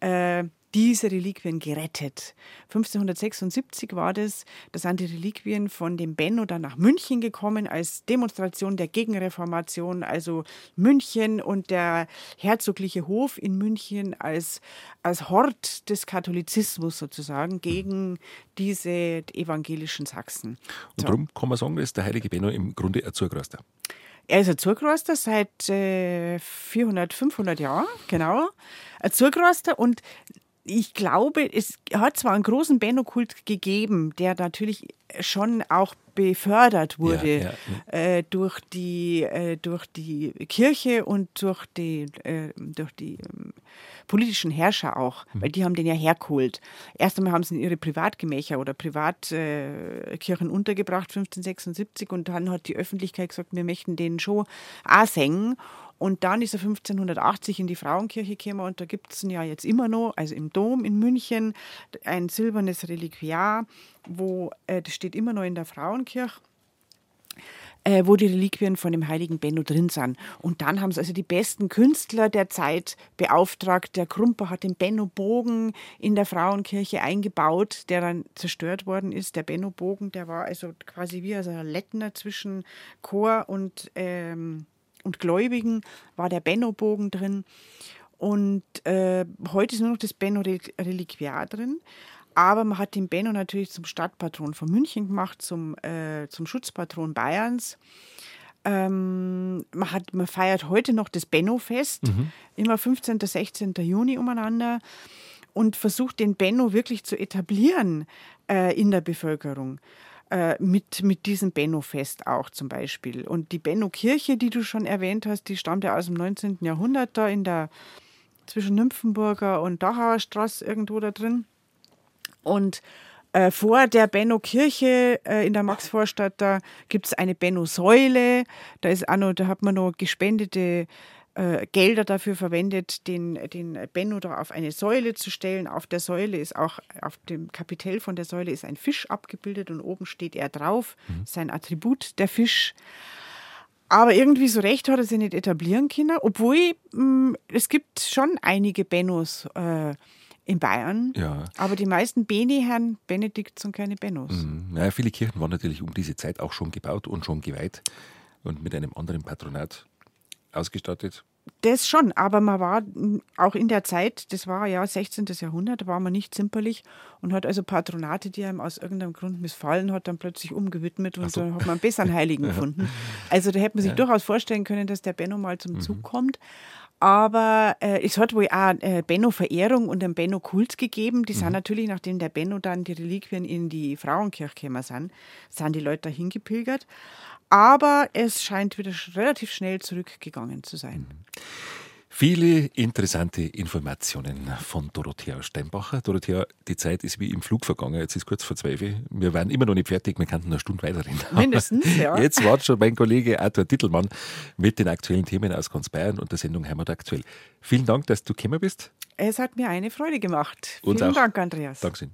Speaker 3: äh, diese Reliquien gerettet. 1576 war das, da sind die Reliquien von dem Benno dann nach München gekommen als Demonstration der Gegenreformation, also München und der herzogliche Hof in München als, als Hort des Katholizismus sozusagen gegen diese evangelischen Sachsen.
Speaker 2: Und so. darum kann man sagen, ist der heilige Benno im Grunde ein Zurgroster.
Speaker 3: Er ist ein Zurgroster seit äh, 400, 500 Jahren, genau. Ein Zurgroster und ich glaube, es hat zwar einen großen Benno-Kult gegeben, der natürlich schon auch befördert wurde ja, ja, äh, durch, die, äh, durch die Kirche und durch die, äh, durch die ähm, politischen Herrscher auch, mhm. weil die haben den ja hergeholt. Erst einmal haben sie in ihre Privatgemächer oder Privatkirchen äh, untergebracht, 1576, und dann hat die Öffentlichkeit gesagt, wir möchten den schon auch singen. Und dann ist er 1580 in die Frauenkirche gekommen und da gibt es ja jetzt immer noch, also im Dom in München, ein silbernes Reliquiar, wo äh, das steht immer noch in der Frauenkirche. Äh, wo die Reliquien von dem heiligen Benno drin sind. Und dann haben sie also die besten Künstler der Zeit beauftragt. Der Krumper hat den Benno-Bogen in der Frauenkirche eingebaut, der dann zerstört worden ist. Der Benno-Bogen, der war also quasi wie also ein Lettner zwischen Chor und ähm, und Gläubigen war der Benno-Bogen drin. Und äh, heute ist nur noch das Benno-Reliquiar drin. Aber man hat den Benno natürlich zum Stadtpatron von München gemacht, zum, äh, zum Schutzpatron Bayerns. Ähm, man, hat, man feiert heute noch das Benno-Fest, mhm. immer 15. 16. Juni umeinander und versucht den Benno wirklich zu etablieren äh, in der Bevölkerung. Äh, mit, mit diesem Benno-Fest auch zum Beispiel. Und die Benno-Kirche, die du schon erwähnt hast, die stammt ja aus dem 19. Jahrhundert da in der zwischen Nymphenburger und Dachauer Straße irgendwo da drin. Und äh, vor der Benno-Kirche äh, in der Maxvorstadt, da gibt es eine Benno-Säule. Da ist auch noch, da hat man noch gespendete äh, Gelder dafür verwendet, den, den Benno da auf eine Säule zu stellen. Auf der Säule ist auch, auf dem Kapitell von der Säule ist ein Fisch abgebildet und oben steht er drauf, mhm. sein Attribut, der Fisch. Aber irgendwie so recht hat er sich nicht etablieren können, obwohl mh, mm, es gibt schon einige Bennos äh, in Bayern. Ja. Aber die meisten Beni-Herren Benedikt sind keine Bennos.
Speaker 2: Mhm. Ja, viele Kirchen waren natürlich um diese Zeit auch schon gebaut und schon geweiht und mit einem anderen Patronat ausgestattet?
Speaker 3: Das schon, aber man war auch in der Zeit, das war ja 16. Jahrhundert, war man nicht zimperlich und hat also Patronate, die einem aus irgendeinem Grund missfallen hat, dann plötzlich umgewidmet und so. dann hat man einen besseren Heiligen gefunden. Also da hätte man sich ja. durchaus vorstellen können, dass der Benno mal zum mhm. Zug kommt. Aber äh, es hat wohl auch äh, Benno-Verehrung und einen Benno-Kult gegeben. Die mhm. sind natürlich, nachdem der Benno dann die Reliquien in die Frauenkirche gekommen sind, sind die Leute dahin gepilgert. Aber es scheint wieder relativ schnell zurückgegangen zu sein.
Speaker 2: Viele interessante Informationen von Dorothea Steinbacher. Dorothea, die Zeit ist wie im Flug vergangen. Jetzt ist kurz vor zwölf. Wir waren immer noch nicht fertig. Wir könnten eine Stunde weiterreden.
Speaker 3: Mindestens, ja.
Speaker 2: Jetzt wartet schon mein Kollege Arthur Tittelmann mit den aktuellen Themen aus ganz Bayern und der Sendung Heimat aktuell. Vielen Dank, dass du gekommen bist.
Speaker 3: Es hat mir eine Freude gemacht. Vielen Dank, Andreas.
Speaker 2: Dankeschön.